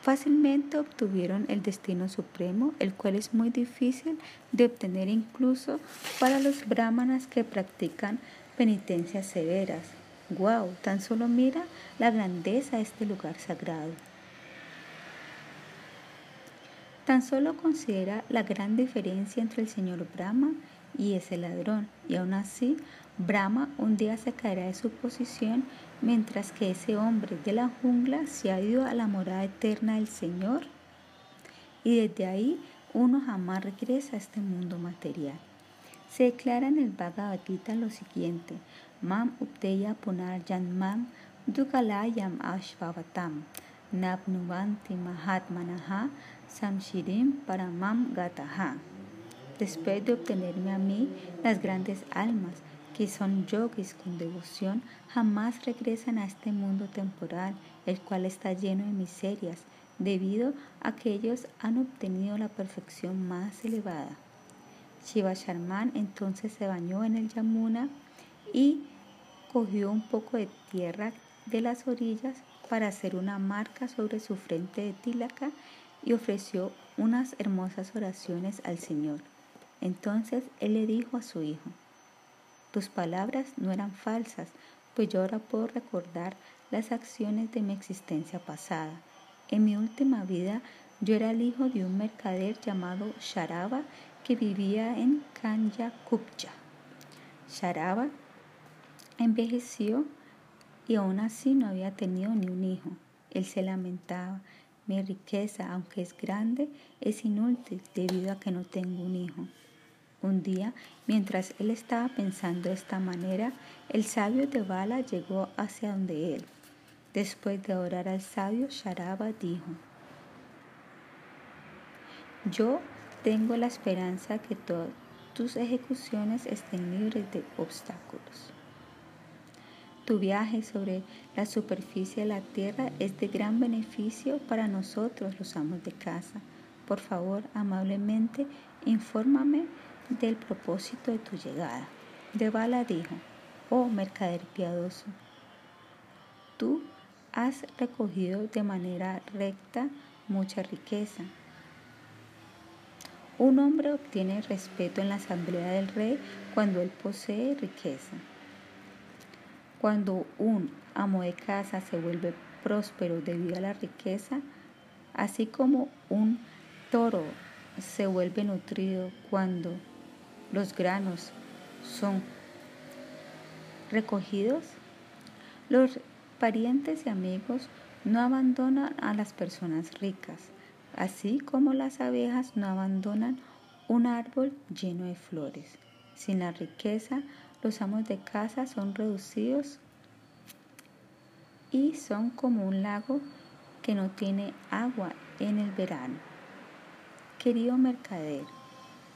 fácilmente obtuvieron el destino supremo, el cual es muy difícil de obtener incluso para los brahmanas que practican penitencias severas. ¡Wow! Tan solo mira la grandeza de este lugar sagrado. Tan solo considera la gran diferencia entre el señor Brahma y ese ladrón, y aún así Brahma un día se caerá de su posición mientras que ese hombre de la jungla se ha ido a la morada eterna del Señor. Y desde ahí uno jamás regresa a este mundo material. Se declara en el Bhagavad Gita lo siguiente: Mam Upteya Punar Janmam Dukalayam Ashvavatam Nabnuvanti Mahatmanaha Samshirim Paramam Gataha. Después de obtenerme a mí, las grandes almas que son yogis con devoción jamás regresan a este mundo temporal, el cual está lleno de miserias, debido a que ellos han obtenido la perfección más elevada. Shiva Sharman entonces se bañó en el Yamuna y cogió un poco de tierra de las orillas para hacer una marca sobre su frente de Tilaka y ofreció unas hermosas oraciones al Señor. Entonces él le dijo a su hijo, tus palabras no eran falsas, pues yo ahora puedo recordar las acciones de mi existencia pasada. En mi última vida yo era el hijo de un mercader llamado Sharaba que vivía en Kanya Kupcha. Sharaba envejeció y aún así no había tenido ni un hijo. Él se lamentaba, mi riqueza, aunque es grande, es inútil debido a que no tengo un hijo. Un día, mientras él estaba pensando de esta manera, el sabio de Bala llegó hacia donde él. Después de orar al sabio, Sharaba dijo, Yo tengo la esperanza que todas tus ejecuciones estén libres de obstáculos. Tu viaje sobre la superficie de la tierra es de gran beneficio para nosotros los amos de casa. Por favor, amablemente, infórmame del propósito de tu llegada. Bala dijo, oh mercader piadoso, tú has recogido de manera recta mucha riqueza. Un hombre obtiene respeto en la asamblea del rey cuando él posee riqueza. Cuando un amo de casa se vuelve próspero debido a la riqueza, así como un toro se vuelve nutrido cuando los granos son recogidos, los parientes y amigos no abandonan a las personas ricas, así como las abejas no abandonan un árbol lleno de flores. Sin la riqueza, los amos de casa son reducidos y son como un lago que no tiene agua en el verano. Querido mercader,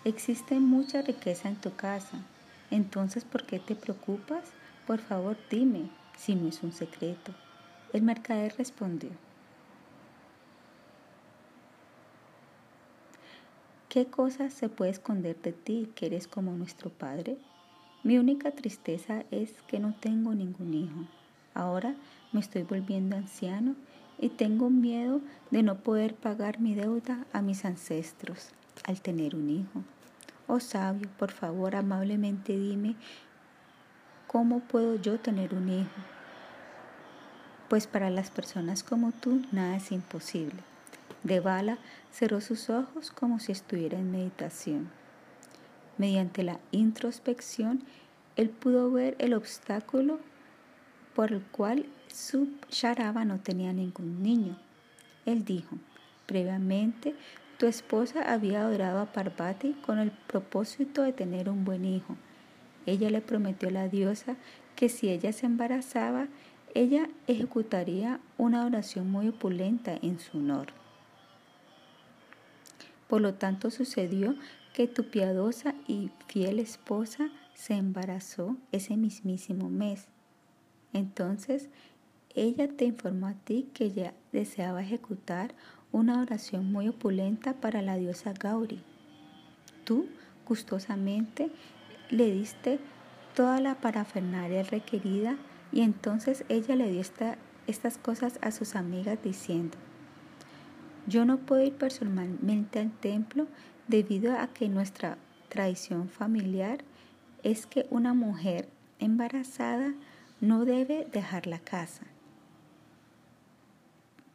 Existe mucha riqueza en tu casa. Entonces, ¿por qué te preocupas? Por favor, dime, si no es un secreto. El mercader respondió. ¿Qué cosa se puede esconder de ti que eres como nuestro Padre? Mi única tristeza es que no tengo ningún hijo. Ahora me estoy volviendo anciano y tengo miedo de no poder pagar mi deuda a mis ancestros al tener un hijo. Oh sabio, por favor, amablemente dime, ¿cómo puedo yo tener un hijo? Pues para las personas como tú, nada es imposible. Devala cerró sus ojos como si estuviera en meditación. Mediante la introspección, él pudo ver el obstáculo por el cual su Sharaba no tenía ningún niño. Él dijo, previamente tu esposa había adorado a Parvati con el propósito de tener un buen hijo. Ella le prometió a la diosa que si ella se embarazaba, ella ejecutaría una oración muy opulenta en su honor. Por lo tanto sucedió que tu piadosa y fiel esposa se embarazó ese mismísimo mes. Entonces, ella te informó a ti que ella deseaba ejecutar una oración muy opulenta para la diosa Gauri. Tú, gustosamente, le diste toda la parafernalia requerida y entonces ella le dio estas cosas a sus amigas diciendo, yo no puedo ir personalmente al templo debido a que nuestra tradición familiar es que una mujer embarazada no debe dejar la casa.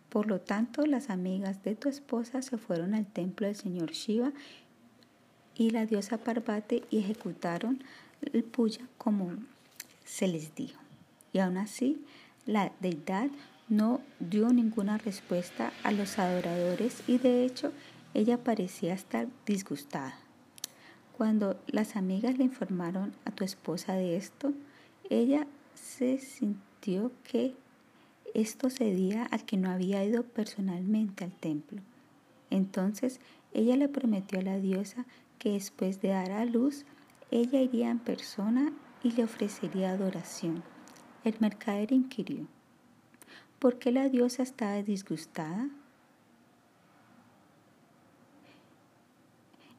Por lo tanto, las amigas de tu esposa se fueron al templo del señor Shiva y la diosa Parvati y ejecutaron el puya como se les dijo. Y aún así, la deidad no dio ninguna respuesta a los adoradores y de hecho ella parecía estar disgustada. Cuando las amigas le informaron a tu esposa de esto, ella se sintió que esto cedía a que no había ido personalmente al templo. Entonces ella le prometió a la diosa que después de dar a luz, ella iría en persona y le ofrecería adoración. El mercader inquirió, ¿por qué la diosa estaba disgustada?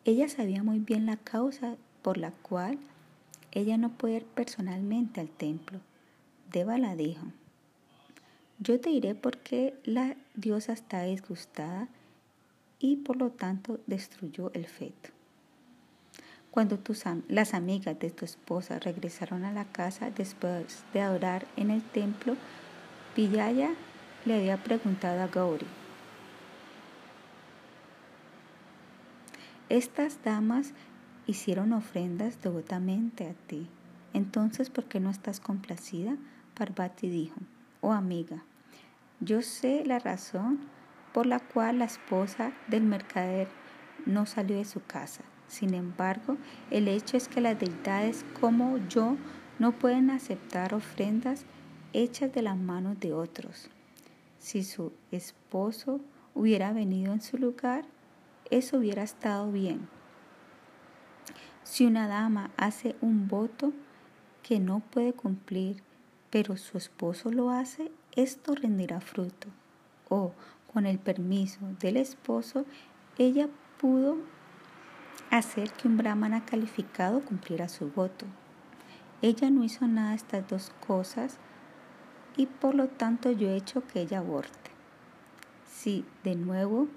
Ella sabía muy bien la causa por la cual ella no puede ir personalmente al templo. Deva la dijo, yo te diré por qué la diosa está disgustada y por lo tanto destruyó el feto. Cuando las amigas de tu esposa regresaron a la casa después de adorar en el templo, Villaya le había preguntado a Gauri, estas damas hicieron ofrendas devotamente a ti, entonces ¿por qué no estás complacida? Parvati dijo, oh amiga, yo sé la razón por la cual la esposa del mercader no salió de su casa. Sin embargo, el hecho es que las deidades como yo no pueden aceptar ofrendas hechas de las manos de otros. Si su esposo hubiera venido en su lugar, eso hubiera estado bien. Si una dama hace un voto que no puede cumplir, pero su esposo lo hace, esto rendirá fruto. O, con el permiso del esposo, ella pudo hacer que un brahmana calificado cumpliera su voto. Ella no hizo nada de estas dos cosas y por lo tanto yo he hecho que ella aborte. Si de nuevo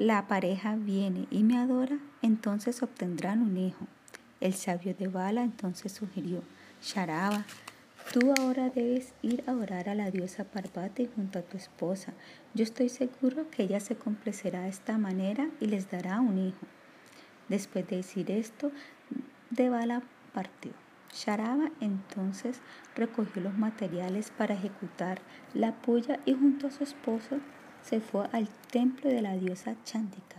la pareja viene y me adora, entonces obtendrán un hijo. El sabio de Bala entonces sugirió, Sharaba, Tú ahora debes ir a orar a la diosa Parvati junto a tu esposa. Yo estoy seguro que ella se complacerá de esta manera y les dará un hijo. Después de decir esto, Devala partió. Sharaba entonces recogió los materiales para ejecutar la puya y junto a su esposo se fue al templo de la diosa Chandika.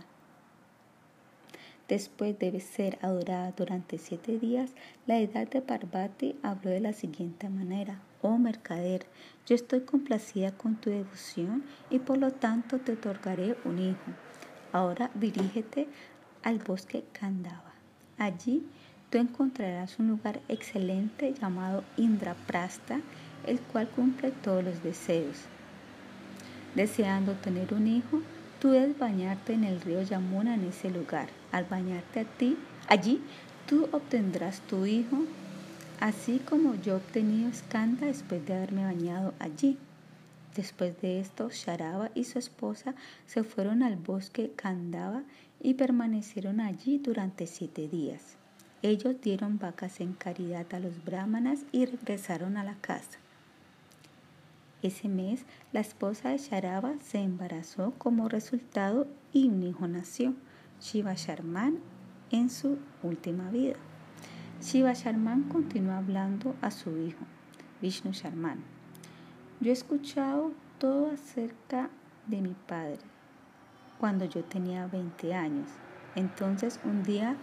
Después de ser adorada durante siete días, la edad de Parvati habló de la siguiente manera. Oh mercader, yo estoy complacida con tu devoción y por lo tanto te otorgaré un hijo. Ahora dirígete al bosque Kandava. Allí tú encontrarás un lugar excelente llamado Indraprasta, el cual cumple todos los deseos. Deseando tener un hijo, Tú debes bañarte en el río Yamuna en ese lugar. Al bañarte a ti, allí tú obtendrás tu hijo, así como yo he obtenido Skanda después de haberme bañado allí. Después de esto, Sharaba y su esposa se fueron al bosque Kandava y permanecieron allí durante siete días. Ellos dieron vacas en caridad a los brahmanas y regresaron a la casa. Ese mes, la esposa de Sharaba se embarazó como resultado y un hijo nació, Shiva Sharman, en su última vida. Shiva Sharman continuó hablando a su hijo, Vishnu Sharman. Yo he escuchado todo acerca de mi padre cuando yo tenía 20 años. Entonces un día,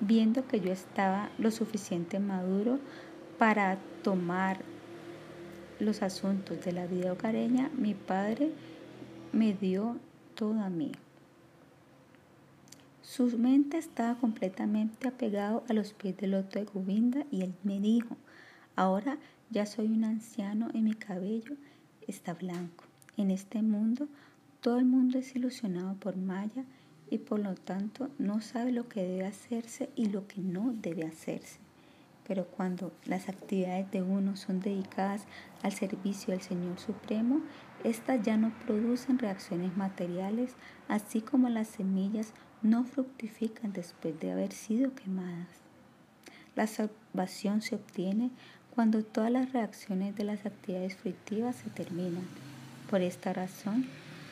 viendo que yo estaba lo suficiente maduro para tomar los asuntos de la vida hogareña, mi padre me dio todo a mí. Su mente estaba completamente apegado a los pies del loto de Govinda y él me dijo, ahora ya soy un anciano y mi cabello está blanco. En este mundo todo el mundo es ilusionado por Maya y por lo tanto no sabe lo que debe hacerse y lo que no debe hacerse. Pero cuando las actividades de uno son dedicadas al servicio del Señor Supremo, éstas ya no producen reacciones materiales, así como las semillas no fructifican después de haber sido quemadas. La salvación se obtiene cuando todas las reacciones de las actividades fructivas se terminan. Por esta razón,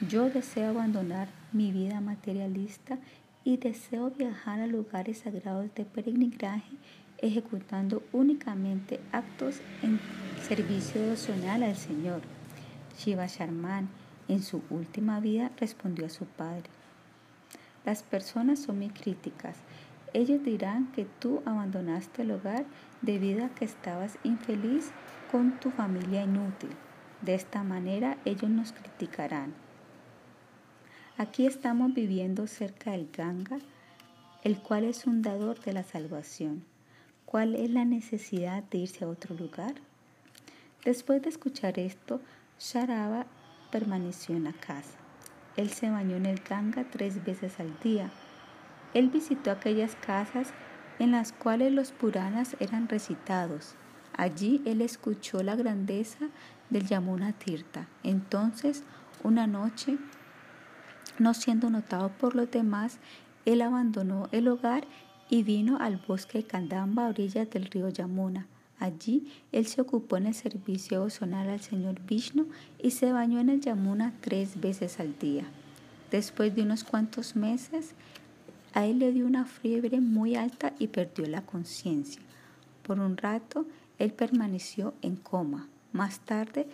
yo deseo abandonar mi vida materialista y deseo viajar a lugares sagrados de peregrinaje ejecutando únicamente actos en servicio devocional al Señor. Shiva Sharman en su última vida respondió a su padre. Las personas son muy críticas. Ellos dirán que tú abandonaste el hogar debido a que estabas infeliz con tu familia inútil. De esta manera ellos nos criticarán. Aquí estamos viviendo cerca del Ganga, el cual es un dador de la salvación. ¿Cuál es la necesidad de irse a otro lugar? Después de escuchar esto, Sharaba permaneció en la casa. Él se bañó en el Ganga tres veces al día. Él visitó aquellas casas en las cuales los Puranas eran recitados. Allí él escuchó la grandeza del Yamuna Tirtha. Entonces, una noche, no siendo notado por los demás, él abandonó el hogar y vino al bosque Kandamba a orillas del río Yamuna. Allí él se ocupó en el servicio devocional al Señor Vishnu y se bañó en el Yamuna tres veces al día. Después de unos cuantos meses, a él le dio una fiebre muy alta y perdió la conciencia. Por un rato, él permaneció en coma. Más tarde,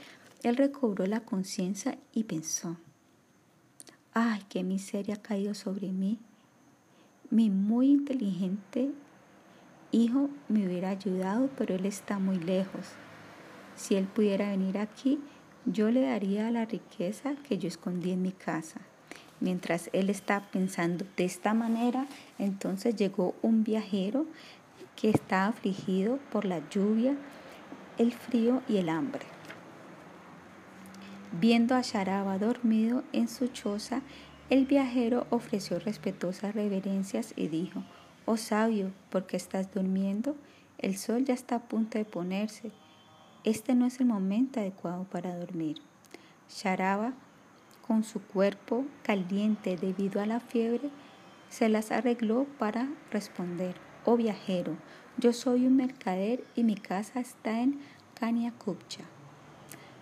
él recobró la conciencia y pensó, ¡ay, qué miseria ha caído sobre mí! Mi muy inteligente hijo me hubiera ayudado, pero él está muy lejos. Si él pudiera venir aquí, yo le daría la riqueza que yo escondí en mi casa. Mientras él está pensando de esta manera, entonces llegó un viajero que está afligido por la lluvia, el frío y el hambre. Viendo a Sharaba dormido en su choza, el viajero ofreció respetuosas reverencias y dijo, Oh sabio, ¿por qué estás durmiendo? El sol ya está a punto de ponerse. Este no es el momento adecuado para dormir. Sharaba con su cuerpo caliente debido a la fiebre, se las arregló para responder, oh viajero, yo soy un mercader y mi casa está en Kanyakupcha.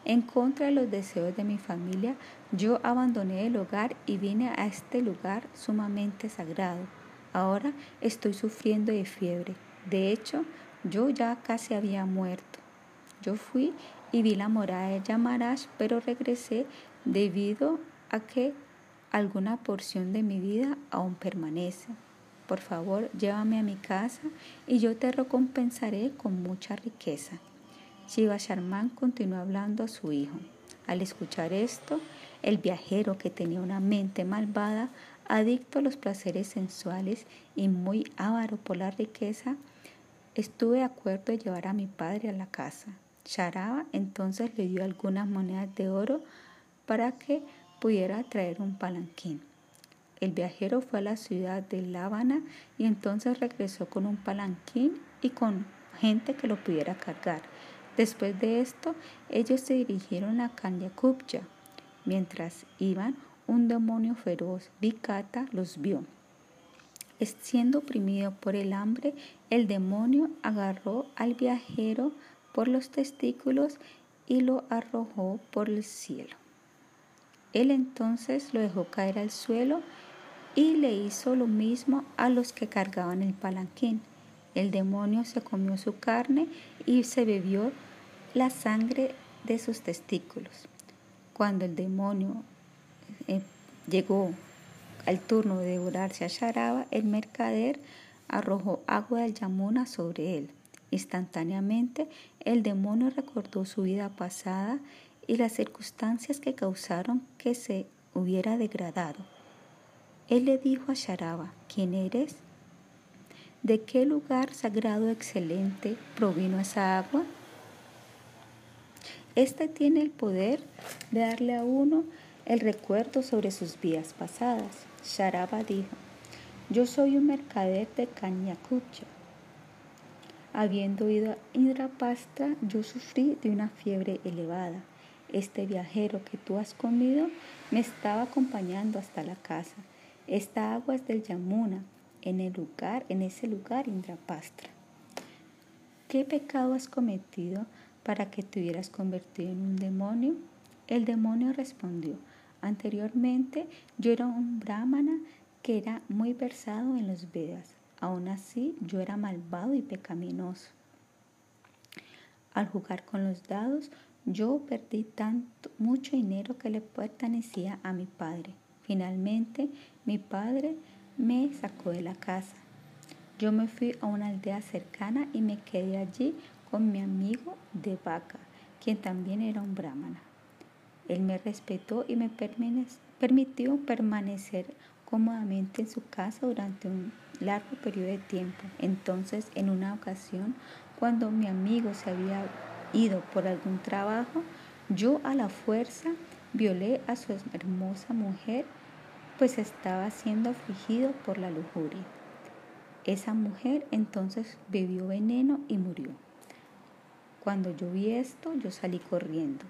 En contra de los deseos de mi familia, yo abandoné el hogar y vine a este lugar sumamente sagrado. Ahora estoy sufriendo de fiebre. De hecho, yo ya casi había muerto. Yo fui y vi la morada de Yamaraj, pero regresé debido a que alguna porción de mi vida aún permanece. Por favor, llévame a mi casa y yo te recompensaré con mucha riqueza. Shiva Sharman continuó hablando a su hijo. Al escuchar esto, el viajero que tenía una mente malvada, adicto a los placeres sensuales y muy avaro por la riqueza, estuve de acuerdo de llevar a mi padre a la casa. Sharaba entonces le dio algunas monedas de oro para que pudiera traer un palanquín. El viajero fue a la ciudad de La Habana y entonces regresó con un palanquín y con gente que lo pudiera cargar. Después de esto, ellos se dirigieron a Kanyakupcha. Mientras iban, un demonio feroz, Vikata, los vio. Siendo oprimido por el hambre, el demonio agarró al viajero por los testículos y lo arrojó por el cielo. Él entonces lo dejó caer al suelo y le hizo lo mismo a los que cargaban el palanquín. El demonio se comió su carne y se bebió la sangre de sus testículos. Cuando el demonio eh, llegó al turno de devorarse a Sharaba, el mercader arrojó agua del Yamuna sobre él. Instantáneamente, el demonio recordó su vida pasada y las circunstancias que causaron que se hubiera degradado. Él le dijo a Sharaba, ¿quién eres? ¿De qué lugar sagrado excelente provino esa agua? Este tiene el poder de darle a uno el recuerdo sobre sus vidas pasadas. Sharaba dijo, yo soy un mercader de Kanyakucha. Habiendo ido a Indrapastra, yo sufrí de una fiebre elevada. Este viajero que tú has comido me estaba acompañando hasta la casa. Esta agua es del Yamuna, en el lugar, en ese lugar Indrapastra. ¿Qué pecado has cometido para que te hubieras convertido en un demonio? El demonio respondió, anteriormente yo era un brahmana que era muy versado en los Vedas. Aún así, yo era malvado y pecaminoso. Al jugar con los dados, yo perdí tanto, mucho dinero que le pertenecía a mi padre. Finalmente, mi padre me sacó de la casa. Yo me fui a una aldea cercana y me quedé allí con mi amigo de vaca, quien también era un brahmana. Él me respetó y me permitió permanecer cómodamente en su casa durante un largo periodo de tiempo. Entonces, en una ocasión, cuando mi amigo se había ido por algún trabajo, yo a la fuerza violé a su hermosa mujer pues estaba siendo afligido por la lujuria. Esa mujer entonces bebió veneno y murió. Cuando yo vi esto, yo salí corriendo.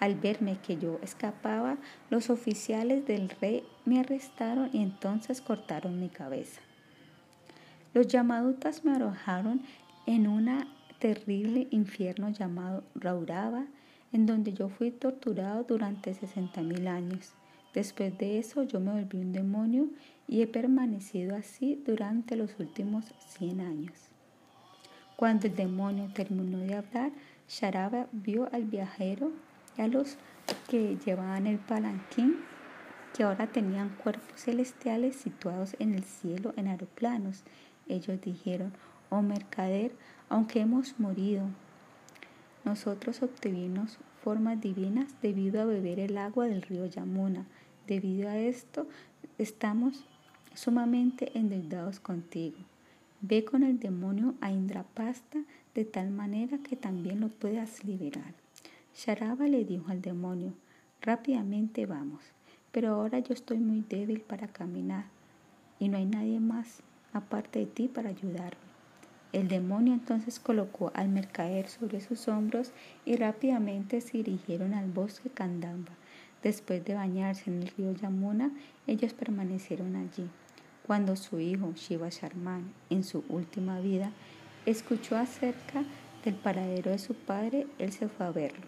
Al verme que yo escapaba, los oficiales del rey me arrestaron y entonces cortaron mi cabeza. Los yamadutas me arrojaron en un terrible infierno llamado Raurava, en donde yo fui torturado durante 60 mil años. Después de eso yo me volví un demonio y he permanecido así durante los últimos 100 años. Cuando el demonio terminó de hablar, Sharaba vio al viajero y a los que llevaban el palanquín, que ahora tenían cuerpos celestiales situados en el cielo en aeroplanos. Ellos dijeron, oh mercader, aunque hemos morido, nosotros obtuvimos formas divinas debido a beber el agua del río Yamuna. Debido a esto, estamos sumamente endeudados contigo. Ve con el demonio a Indrapasta de tal manera que también lo puedas liberar. Sharaba le dijo al demonio, rápidamente vamos, pero ahora yo estoy muy débil para caminar y no hay nadie más aparte de ti para ayudarme. El demonio entonces colocó al mercader sobre sus hombros y rápidamente se dirigieron al bosque Kandamba. Después de bañarse en el río Yamuna, ellos permanecieron allí. Cuando su hijo Shiva Sharman, en su última vida, escuchó acerca del paradero de su padre, él se fue a verlo.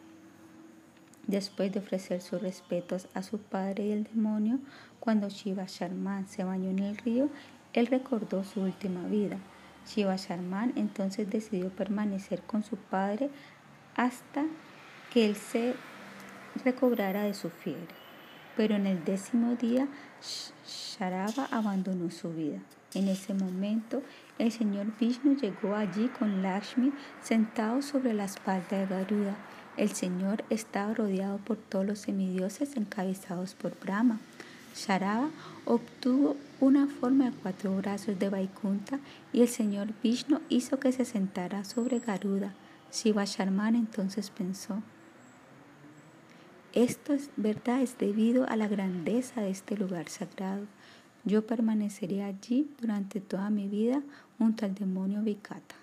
Después de ofrecer sus respetos a su padre y el demonio, cuando Shiva Sharman se bañó en el río, él recordó su última vida. Shiva Sharman entonces decidió permanecer con su padre hasta que él se recobrara de su fiebre. Pero en el décimo día, Sharaba abandonó su vida. En ese momento, el señor Vishnu llegó allí con Lakshmi sentado sobre la espalda de Garuda. El señor estaba rodeado por todos los semidioses encabezados por Brahma. Sharaba obtuvo una forma de cuatro brazos de Vaikunta y el señor Vishnu hizo que se sentara sobre Garuda. Shiva Sharman entonces pensó, esto es verdad, es debido a la grandeza de este lugar sagrado. Yo permaneceré allí durante toda mi vida junto al demonio Vikata.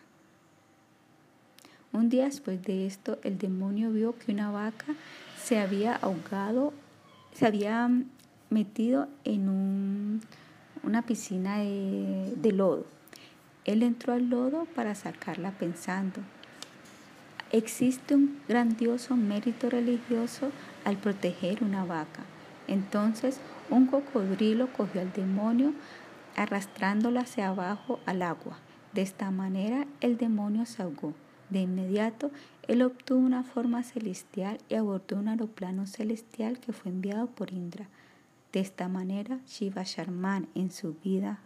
Un día después de esto, el demonio vio que una vaca se había ahogado, se había metido en una piscina de, de lodo. Él entró al lodo para sacarla pensando, existe un grandioso mérito religioso al proteger una vaca. Entonces un cocodrilo cogió al demonio arrastrándola hacia abajo al agua. De esta manera el demonio se ahogó. De inmediato él obtuvo una forma celestial y abordó un aeroplano celestial que fue enviado por Indra. De esta manera, Shiva Sharman en su vida,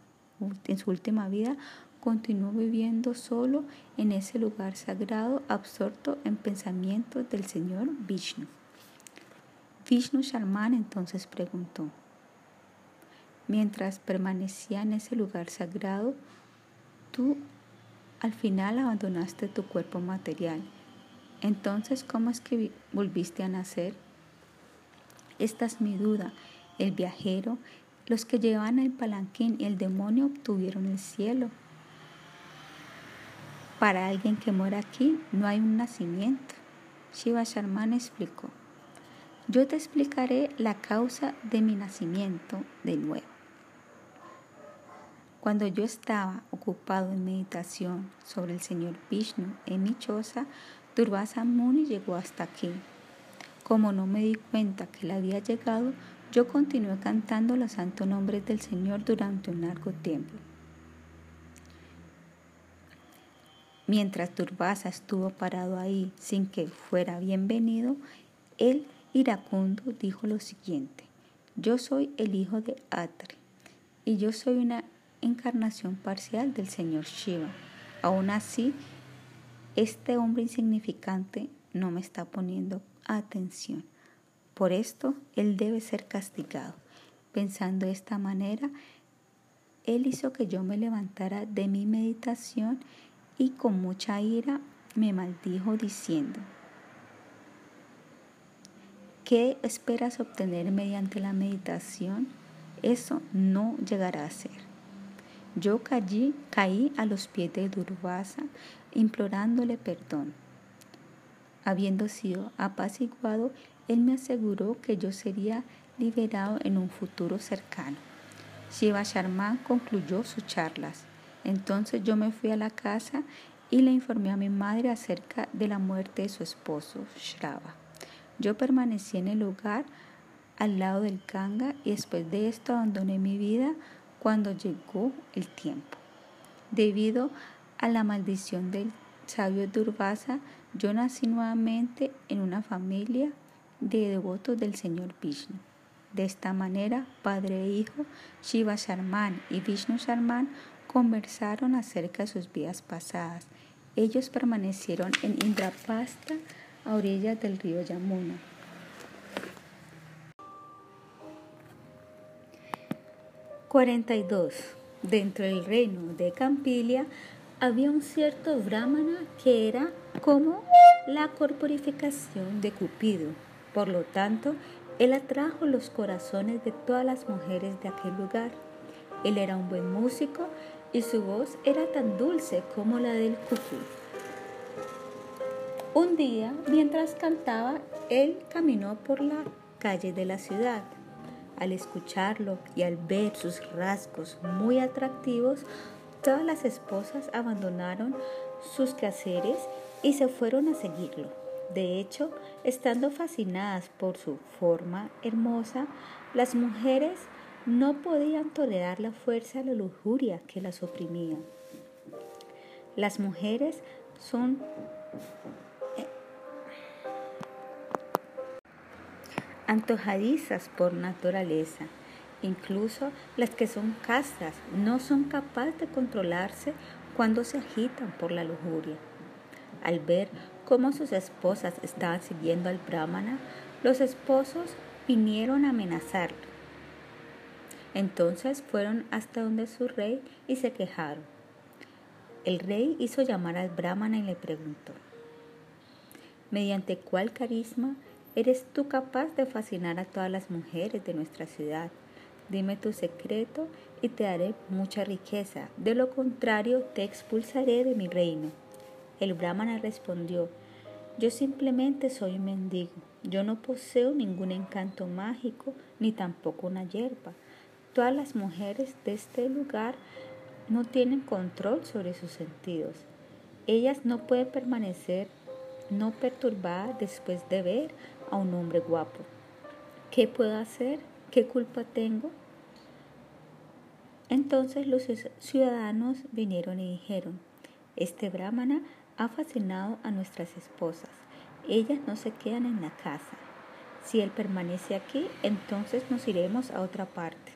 en su última vida, continuó viviendo solo en ese lugar sagrado, absorto en pensamientos del Señor Vishnu. Vishnu Sharman entonces preguntó, mientras permanecía en ese lugar sagrado, tú al final abandonaste tu cuerpo material. Entonces, ¿cómo es que volviste a nacer? Esta es mi duda. El viajero, los que llevan el palanquín y el demonio obtuvieron el cielo. Para alguien que muera aquí no hay un nacimiento. Shiva Sharman explicó. Yo te explicaré la causa de mi nacimiento de nuevo. Cuando yo estaba ocupado en meditación sobre el Señor Vishnu en mi choza, Durvasa Muni llegó hasta aquí. Como no me di cuenta que él había llegado, yo continué cantando los santos nombres del Señor durante un largo tiempo. Mientras Durvasa estuvo parado ahí sin que fuera bienvenido, él iracundo dijo lo siguiente, yo soy el hijo de Atri y yo soy una encarnación parcial del Señor Shiva. Aún así, este hombre insignificante no me está poniendo atención. Por esto, él debe ser castigado. Pensando de esta manera, él hizo que yo me levantara de mi meditación y con mucha ira me maldijo diciendo, ¿Qué esperas obtener mediante la meditación? Eso no llegará a ser. Yo caí, caí a los pies de Durvasa implorándole perdón. Habiendo sido apaciguado, él me aseguró que yo sería liberado en un futuro cercano. Shiva Sharma concluyó sus charlas. Entonces yo me fui a la casa y le informé a mi madre acerca de la muerte de su esposo, Shrava. Yo permanecí en el lugar al lado del Kanga y después de esto abandoné mi vida cuando llegó el tiempo. Debido a la maldición del sabio Durvasa, yo nací nuevamente en una familia de devotos del Señor Vishnu. De esta manera, padre e hijo, Shiva Sharman y Vishnu Sharman conversaron acerca de sus vidas pasadas. Ellos permanecieron en Indrapasta a orillas del río Yamuna. ...42... Dentro del reino de Campilia había un cierto brahmana que era como la corporificación de Cupido. Por lo tanto, él atrajo los corazones de todas las mujeres de aquel lugar. Él era un buen músico y su voz era tan dulce como la del cucú. Un día, mientras cantaba, él caminó por la calle de la ciudad. Al escucharlo y al ver sus rasgos muy atractivos, todas las esposas abandonaron sus quehaceres y se fueron a seguirlo. De hecho, estando fascinadas por su forma hermosa, las mujeres no podían tolerar la fuerza de la lujuria que las oprimía. Las mujeres son antojadizas por naturaleza. Incluso las que son castas no son capaces de controlarse cuando se agitan por la lujuria. Al ver cómo sus esposas estaban siguiendo al brahmana, los esposos vinieron a amenazarlo. Entonces fueron hasta donde su rey y se quejaron. El rey hizo llamar al brahmana y le preguntó, ¿mediante cuál carisma ¿Eres tú capaz de fascinar a todas las mujeres de nuestra ciudad? Dime tu secreto y te daré mucha riqueza. De lo contrario, te expulsaré de mi reino. El brahmana respondió, yo simplemente soy un mendigo. Yo no poseo ningún encanto mágico ni tampoco una hierba. Todas las mujeres de este lugar no tienen control sobre sus sentidos. Ellas no pueden permanecer no perturbadas después de ver a un hombre guapo. ¿Qué puedo hacer? ¿Qué culpa tengo? Entonces los ciudadanos vinieron y dijeron, este brahmana ha fascinado a nuestras esposas. Ellas no se quedan en la casa. Si él permanece aquí, entonces nos iremos a otra parte.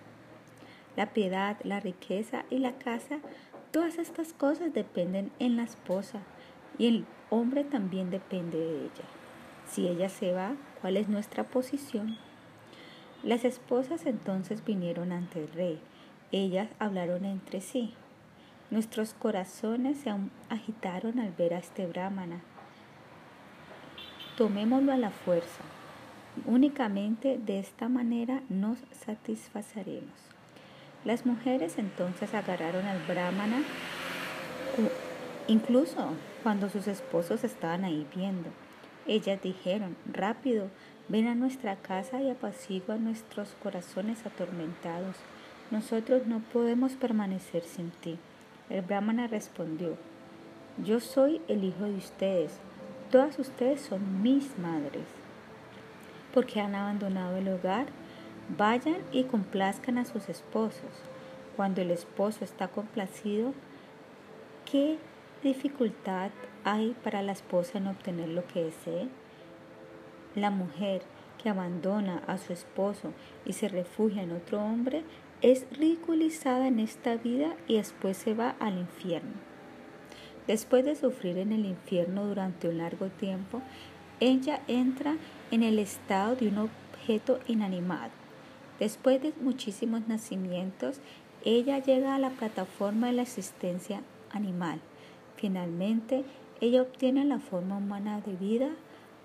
La piedad, la riqueza y la casa, todas estas cosas dependen en la esposa y el hombre también depende de ella. Si ella se va, cuál es nuestra posición. Las esposas entonces vinieron ante el rey. Ellas hablaron entre sí. Nuestros corazones se agitaron al ver a este brahmana. Tomémoslo a la fuerza. Únicamente de esta manera nos satisfaceremos. Las mujeres entonces agarraron al brahmana, incluso cuando sus esposos estaban ahí viendo. Ellas dijeron, rápido, ven a nuestra casa y apacigua nuestros corazones atormentados. Nosotros no podemos permanecer sin ti. El brahmana respondió, yo soy el hijo de ustedes, todas ustedes son mis madres. Porque han abandonado el hogar, vayan y complazcan a sus esposos. Cuando el esposo está complacido, ¿qué dificultad hay para la esposa en obtener lo que desee? La mujer que abandona a su esposo y se refugia en otro hombre es ridiculizada en esta vida y después se va al infierno. Después de sufrir en el infierno durante un largo tiempo, ella entra en el estado de un objeto inanimado. Después de muchísimos nacimientos, ella llega a la plataforma de la existencia animal. Finalmente, ella obtiene la forma humana de vida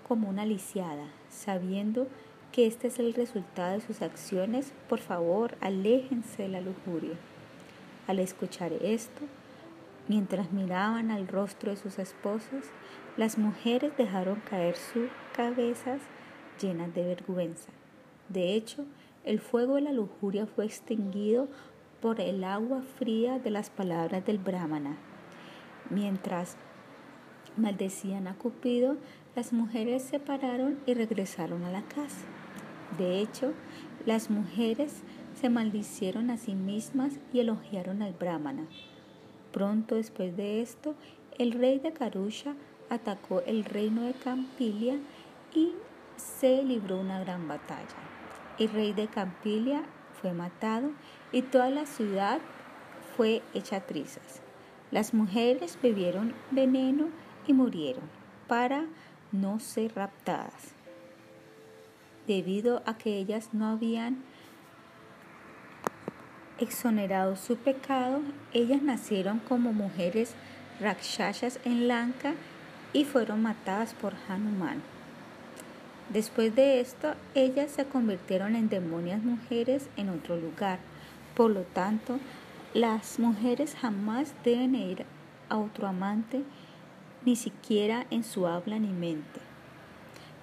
como una lisiada, sabiendo que este es el resultado de sus acciones, por favor, aléjense de la lujuria. Al escuchar esto, mientras miraban al rostro de sus esposos, las mujeres dejaron caer sus cabezas llenas de vergüenza. De hecho, el fuego de la lujuria fue extinguido por el agua fría de las palabras del brahmana. Mientras maldecían a Cupido, las mujeres se pararon y regresaron a la casa. De hecho, las mujeres se maldicieron a sí mismas y elogiaron al brahmana. Pronto después de esto, el rey de Karusha atacó el reino de Campilia y se libró una gran batalla. El rey de Campilia fue matado y toda la ciudad fue hecha trizas. Las mujeres bebieron veneno y murieron para no ser raptadas. Debido a que ellas no habían exonerado su pecado, ellas nacieron como mujeres rakshasas en Lanka y fueron matadas por Hanuman. Después de esto, ellas se convirtieron en demonias mujeres en otro lugar. Por lo tanto, las mujeres jamás deben ir a otro amante, ni siquiera en su habla ni mente.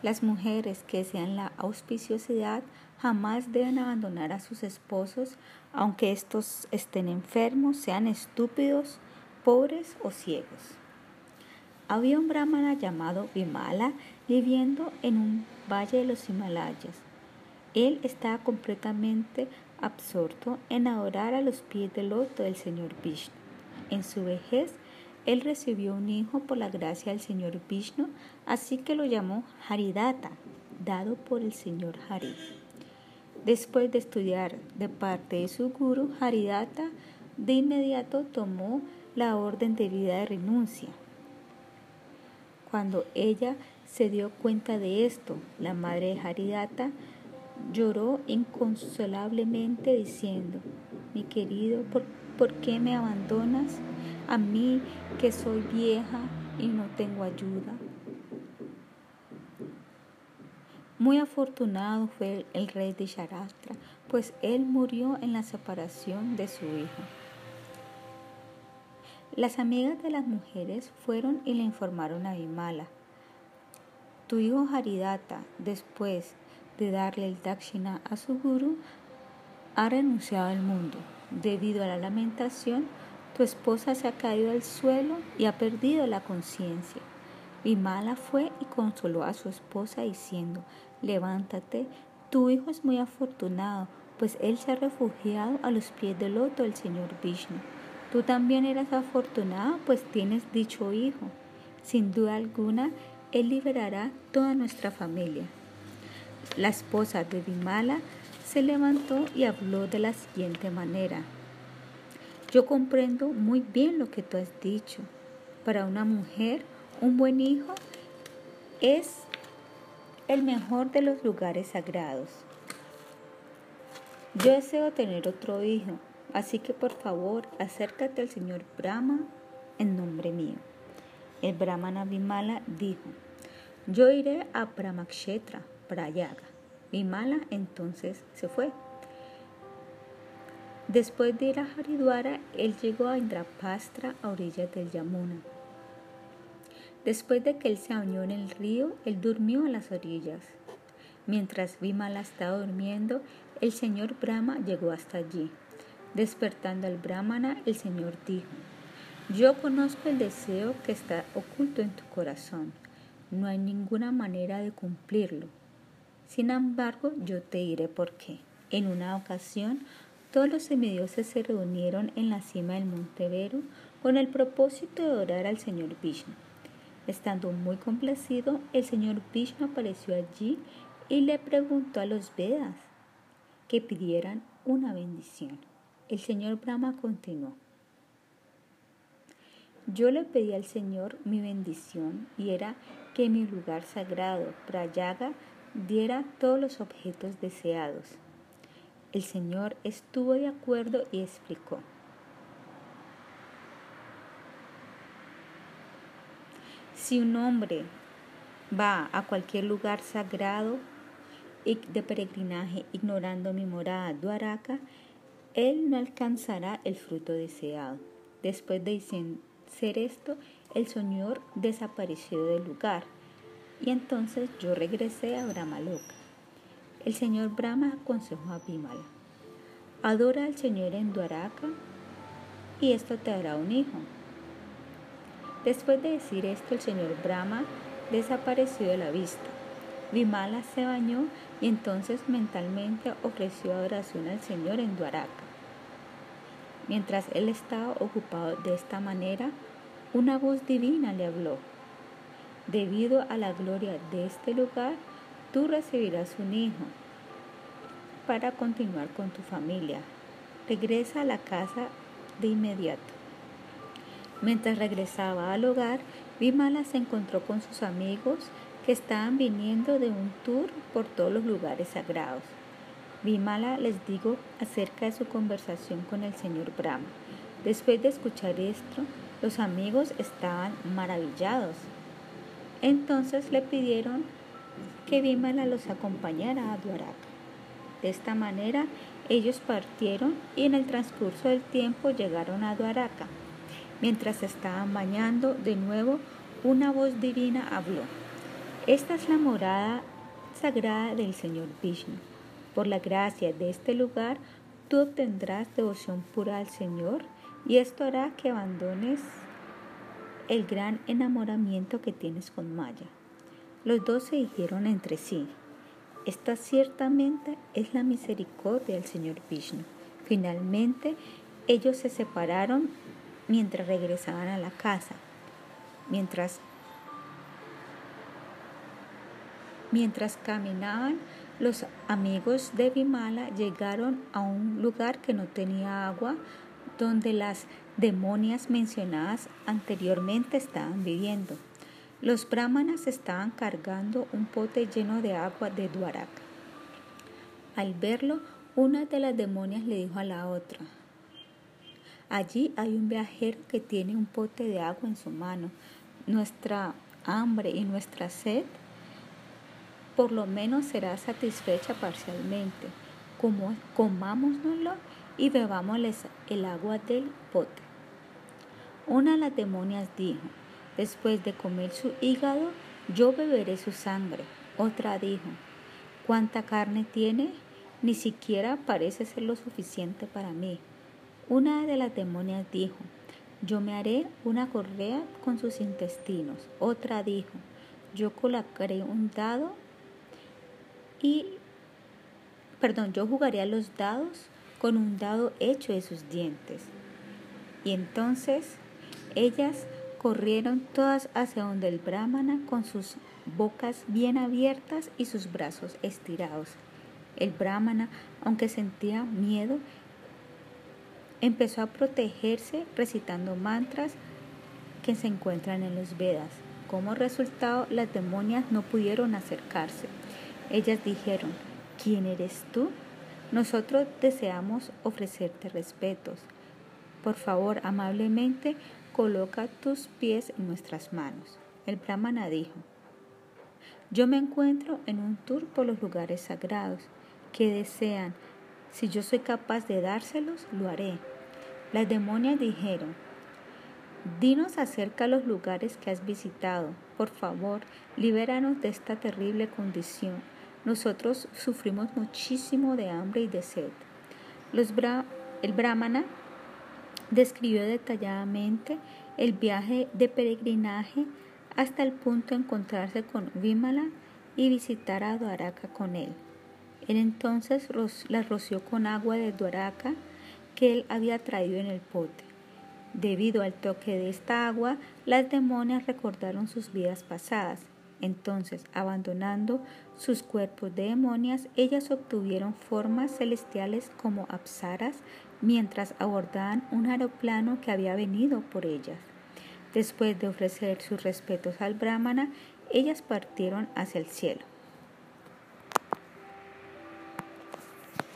Las mujeres que sean la auspiciosidad jamás deben abandonar a sus esposos, aunque estos estén enfermos, sean estúpidos, pobres o ciegos. Había un brahmana llamado Vimala viviendo en un valle de los Himalayas. Él estaba completamente absorto en adorar a los pies del loto del Señor Vishnu. En su vejez, él recibió un hijo por la gracia del Señor Vishnu, así que lo llamó Haridata, dado por el Señor Hari. Después de estudiar de parte de su guru, Haridata de inmediato tomó la orden de vida de renuncia. Cuando ella se dio cuenta de esto, la madre de Haridata Lloró inconsolablemente diciendo, mi querido, ¿por, qué me abandonas? A mí que soy vieja y no tengo ayuda. Muy afortunado fue el rey de Sharastra, pues él murió en la separación de su hijo. Las amigas de las mujeres fueron y le informaron a Vimala. Tu hijo Haridata, después de darle el dakshina a su guru, ha renunciado al mundo. Debido a la lamentación, tu esposa se ha caído al suelo y ha perdido la conciencia. Vimala fue y consoló a su esposa diciendo, levántate, tu hijo es muy afortunado, pues él se ha refugiado a los pies del loto del Señor Vishnu. Tú también eres afortunado, pues tienes dicho hijo. Sin duda alguna, él liberará toda nuestra familia. La esposa de Dimala se levantó y habló de la siguiente manera. Yo comprendo muy bien lo que tú has dicho. Para una mujer, un buen hijo es el mejor de los lugares sagrados. Yo deseo tener otro hijo, así que por favor acércate al señor Brahma en nombre mío. El Brahmana Vimala dijo, yo iré a Brahmakshetra, Prayaga. Vimala entonces se fue. Después de ir a Haridwara, él llegó a Indrapastra a orillas del Yamuna. Después de que él se bañó en el río, él durmió a las orillas. Mientras Vimala estaba durmiendo, el señor Brahma llegó hasta allí. Despertando al Brahmana, el señor dijo, yo conozco el deseo que está oculto en tu corazón. No hay ninguna manera de cumplirlo. Sin embargo, yo te diré por qué. En una ocasión, todos los semidioses se reunieron en la cima del monte Veru con el propósito de orar al señor Vishnu. Estando muy complacido, el señor Vishnu apareció allí y le preguntó a los Vedas que pidieran una bendición. El señor Brahma continuó. Yo le pedí al Señor mi bendición y era que mi lugar sagrado, Prayaga, diera todos los objetos deseados. El Señor estuvo de acuerdo y explicó. Si un hombre va a cualquier lugar sagrado de peregrinaje ignorando mi morada Dwaraka, él no alcanzará el fruto deseado. Después de ser esto, el Señor desapareció del lugar y entonces yo regresé a Brahmaloka. El señor Brahma aconsejó a Bimala, adora al Señor en Dwaraka y esto te dará un hijo. Después de decir esto, el señor Brahma desapareció de la vista. Bimala se bañó y entonces mentalmente ofreció adoración al Señor en Dwaraka. Mientras él estaba ocupado de esta manera, una voz divina le habló. Debido a la gloria de este lugar, tú recibirás un hijo para continuar con tu familia. Regresa a la casa de inmediato. Mientras regresaba al hogar, Vimala se encontró con sus amigos que estaban viniendo de un tour por todos los lugares sagrados. Vimala les digo acerca de su conversación con el señor Brahma. Después de escuchar esto, los amigos estaban maravillados. Entonces le pidieron que Vimala los acompañara a Dwaraka. De esta manera, ellos partieron y en el transcurso del tiempo llegaron a Dwaraka. Mientras estaban bañando, de nuevo una voz divina habló. Esta es la morada sagrada del Señor Vishnu. Por la gracia de este lugar, tú obtendrás devoción pura al Señor y esto hará que abandones el gran enamoramiento que tienes con Maya. Los dos se dijeron entre sí, esta ciertamente es la misericordia del Señor Vishnu. Finalmente, ellos se separaron mientras regresaban a la casa. Mientras, mientras caminaban, los amigos de Vimala llegaron a un lugar que no tenía agua, donde las demonias mencionadas anteriormente estaban viviendo. Los brahmanas estaban cargando un pote lleno de agua de Dwaraka. Al verlo, una de las demonias le dijo a la otra, Allí hay un viajero que tiene un pote de agua en su mano. Nuestra hambre y nuestra sed por lo menos será satisfecha parcialmente. Y bebámosles el agua del pote. Una de las demonias dijo, después de comer su hígado, yo beberé su sangre. Otra dijo, ¿cuánta carne tiene? Ni siquiera parece ser lo suficiente para mí. Una de las demonias dijo, yo me haré una correa con sus intestinos. Otra dijo, yo colocaré un dado y, perdón, yo jugaré a los dados con un dado hecho de sus dientes. Y entonces ellas corrieron todas hacia donde el brahmana con sus bocas bien abiertas y sus brazos estirados. El brahmana, aunque sentía miedo, empezó a protegerse recitando mantras que se encuentran en los Vedas. Como resultado, las demonias no pudieron acercarse. Ellas dijeron, ¿quién eres tú? Nosotros deseamos ofrecerte respetos. Por favor, amablemente, coloca tus pies en nuestras manos. El brahmana dijo, yo me encuentro en un tour por los lugares sagrados que desean. Si yo soy capaz de dárselos, lo haré. Las demonias dijeron, dinos acerca de los lugares que has visitado. Por favor, libéranos de esta terrible condición. Nosotros sufrimos muchísimo de hambre y de sed. el brahmana describió detalladamente el viaje de peregrinaje hasta el punto de encontrarse con Vimala y visitar a Dwaraka con él. Él entonces la roció con agua de Dwaraka que él había traído en el pote. Debido al toque de esta agua, las demonias recordaron sus vidas pasadas. Entonces, abandonando sus cuerpos de demonias, ellas obtuvieron formas celestiales como apsaras mientras abordaban un aeroplano que había venido por ellas. Después de ofrecer sus respetos al brahmana, ellas partieron hacia el cielo.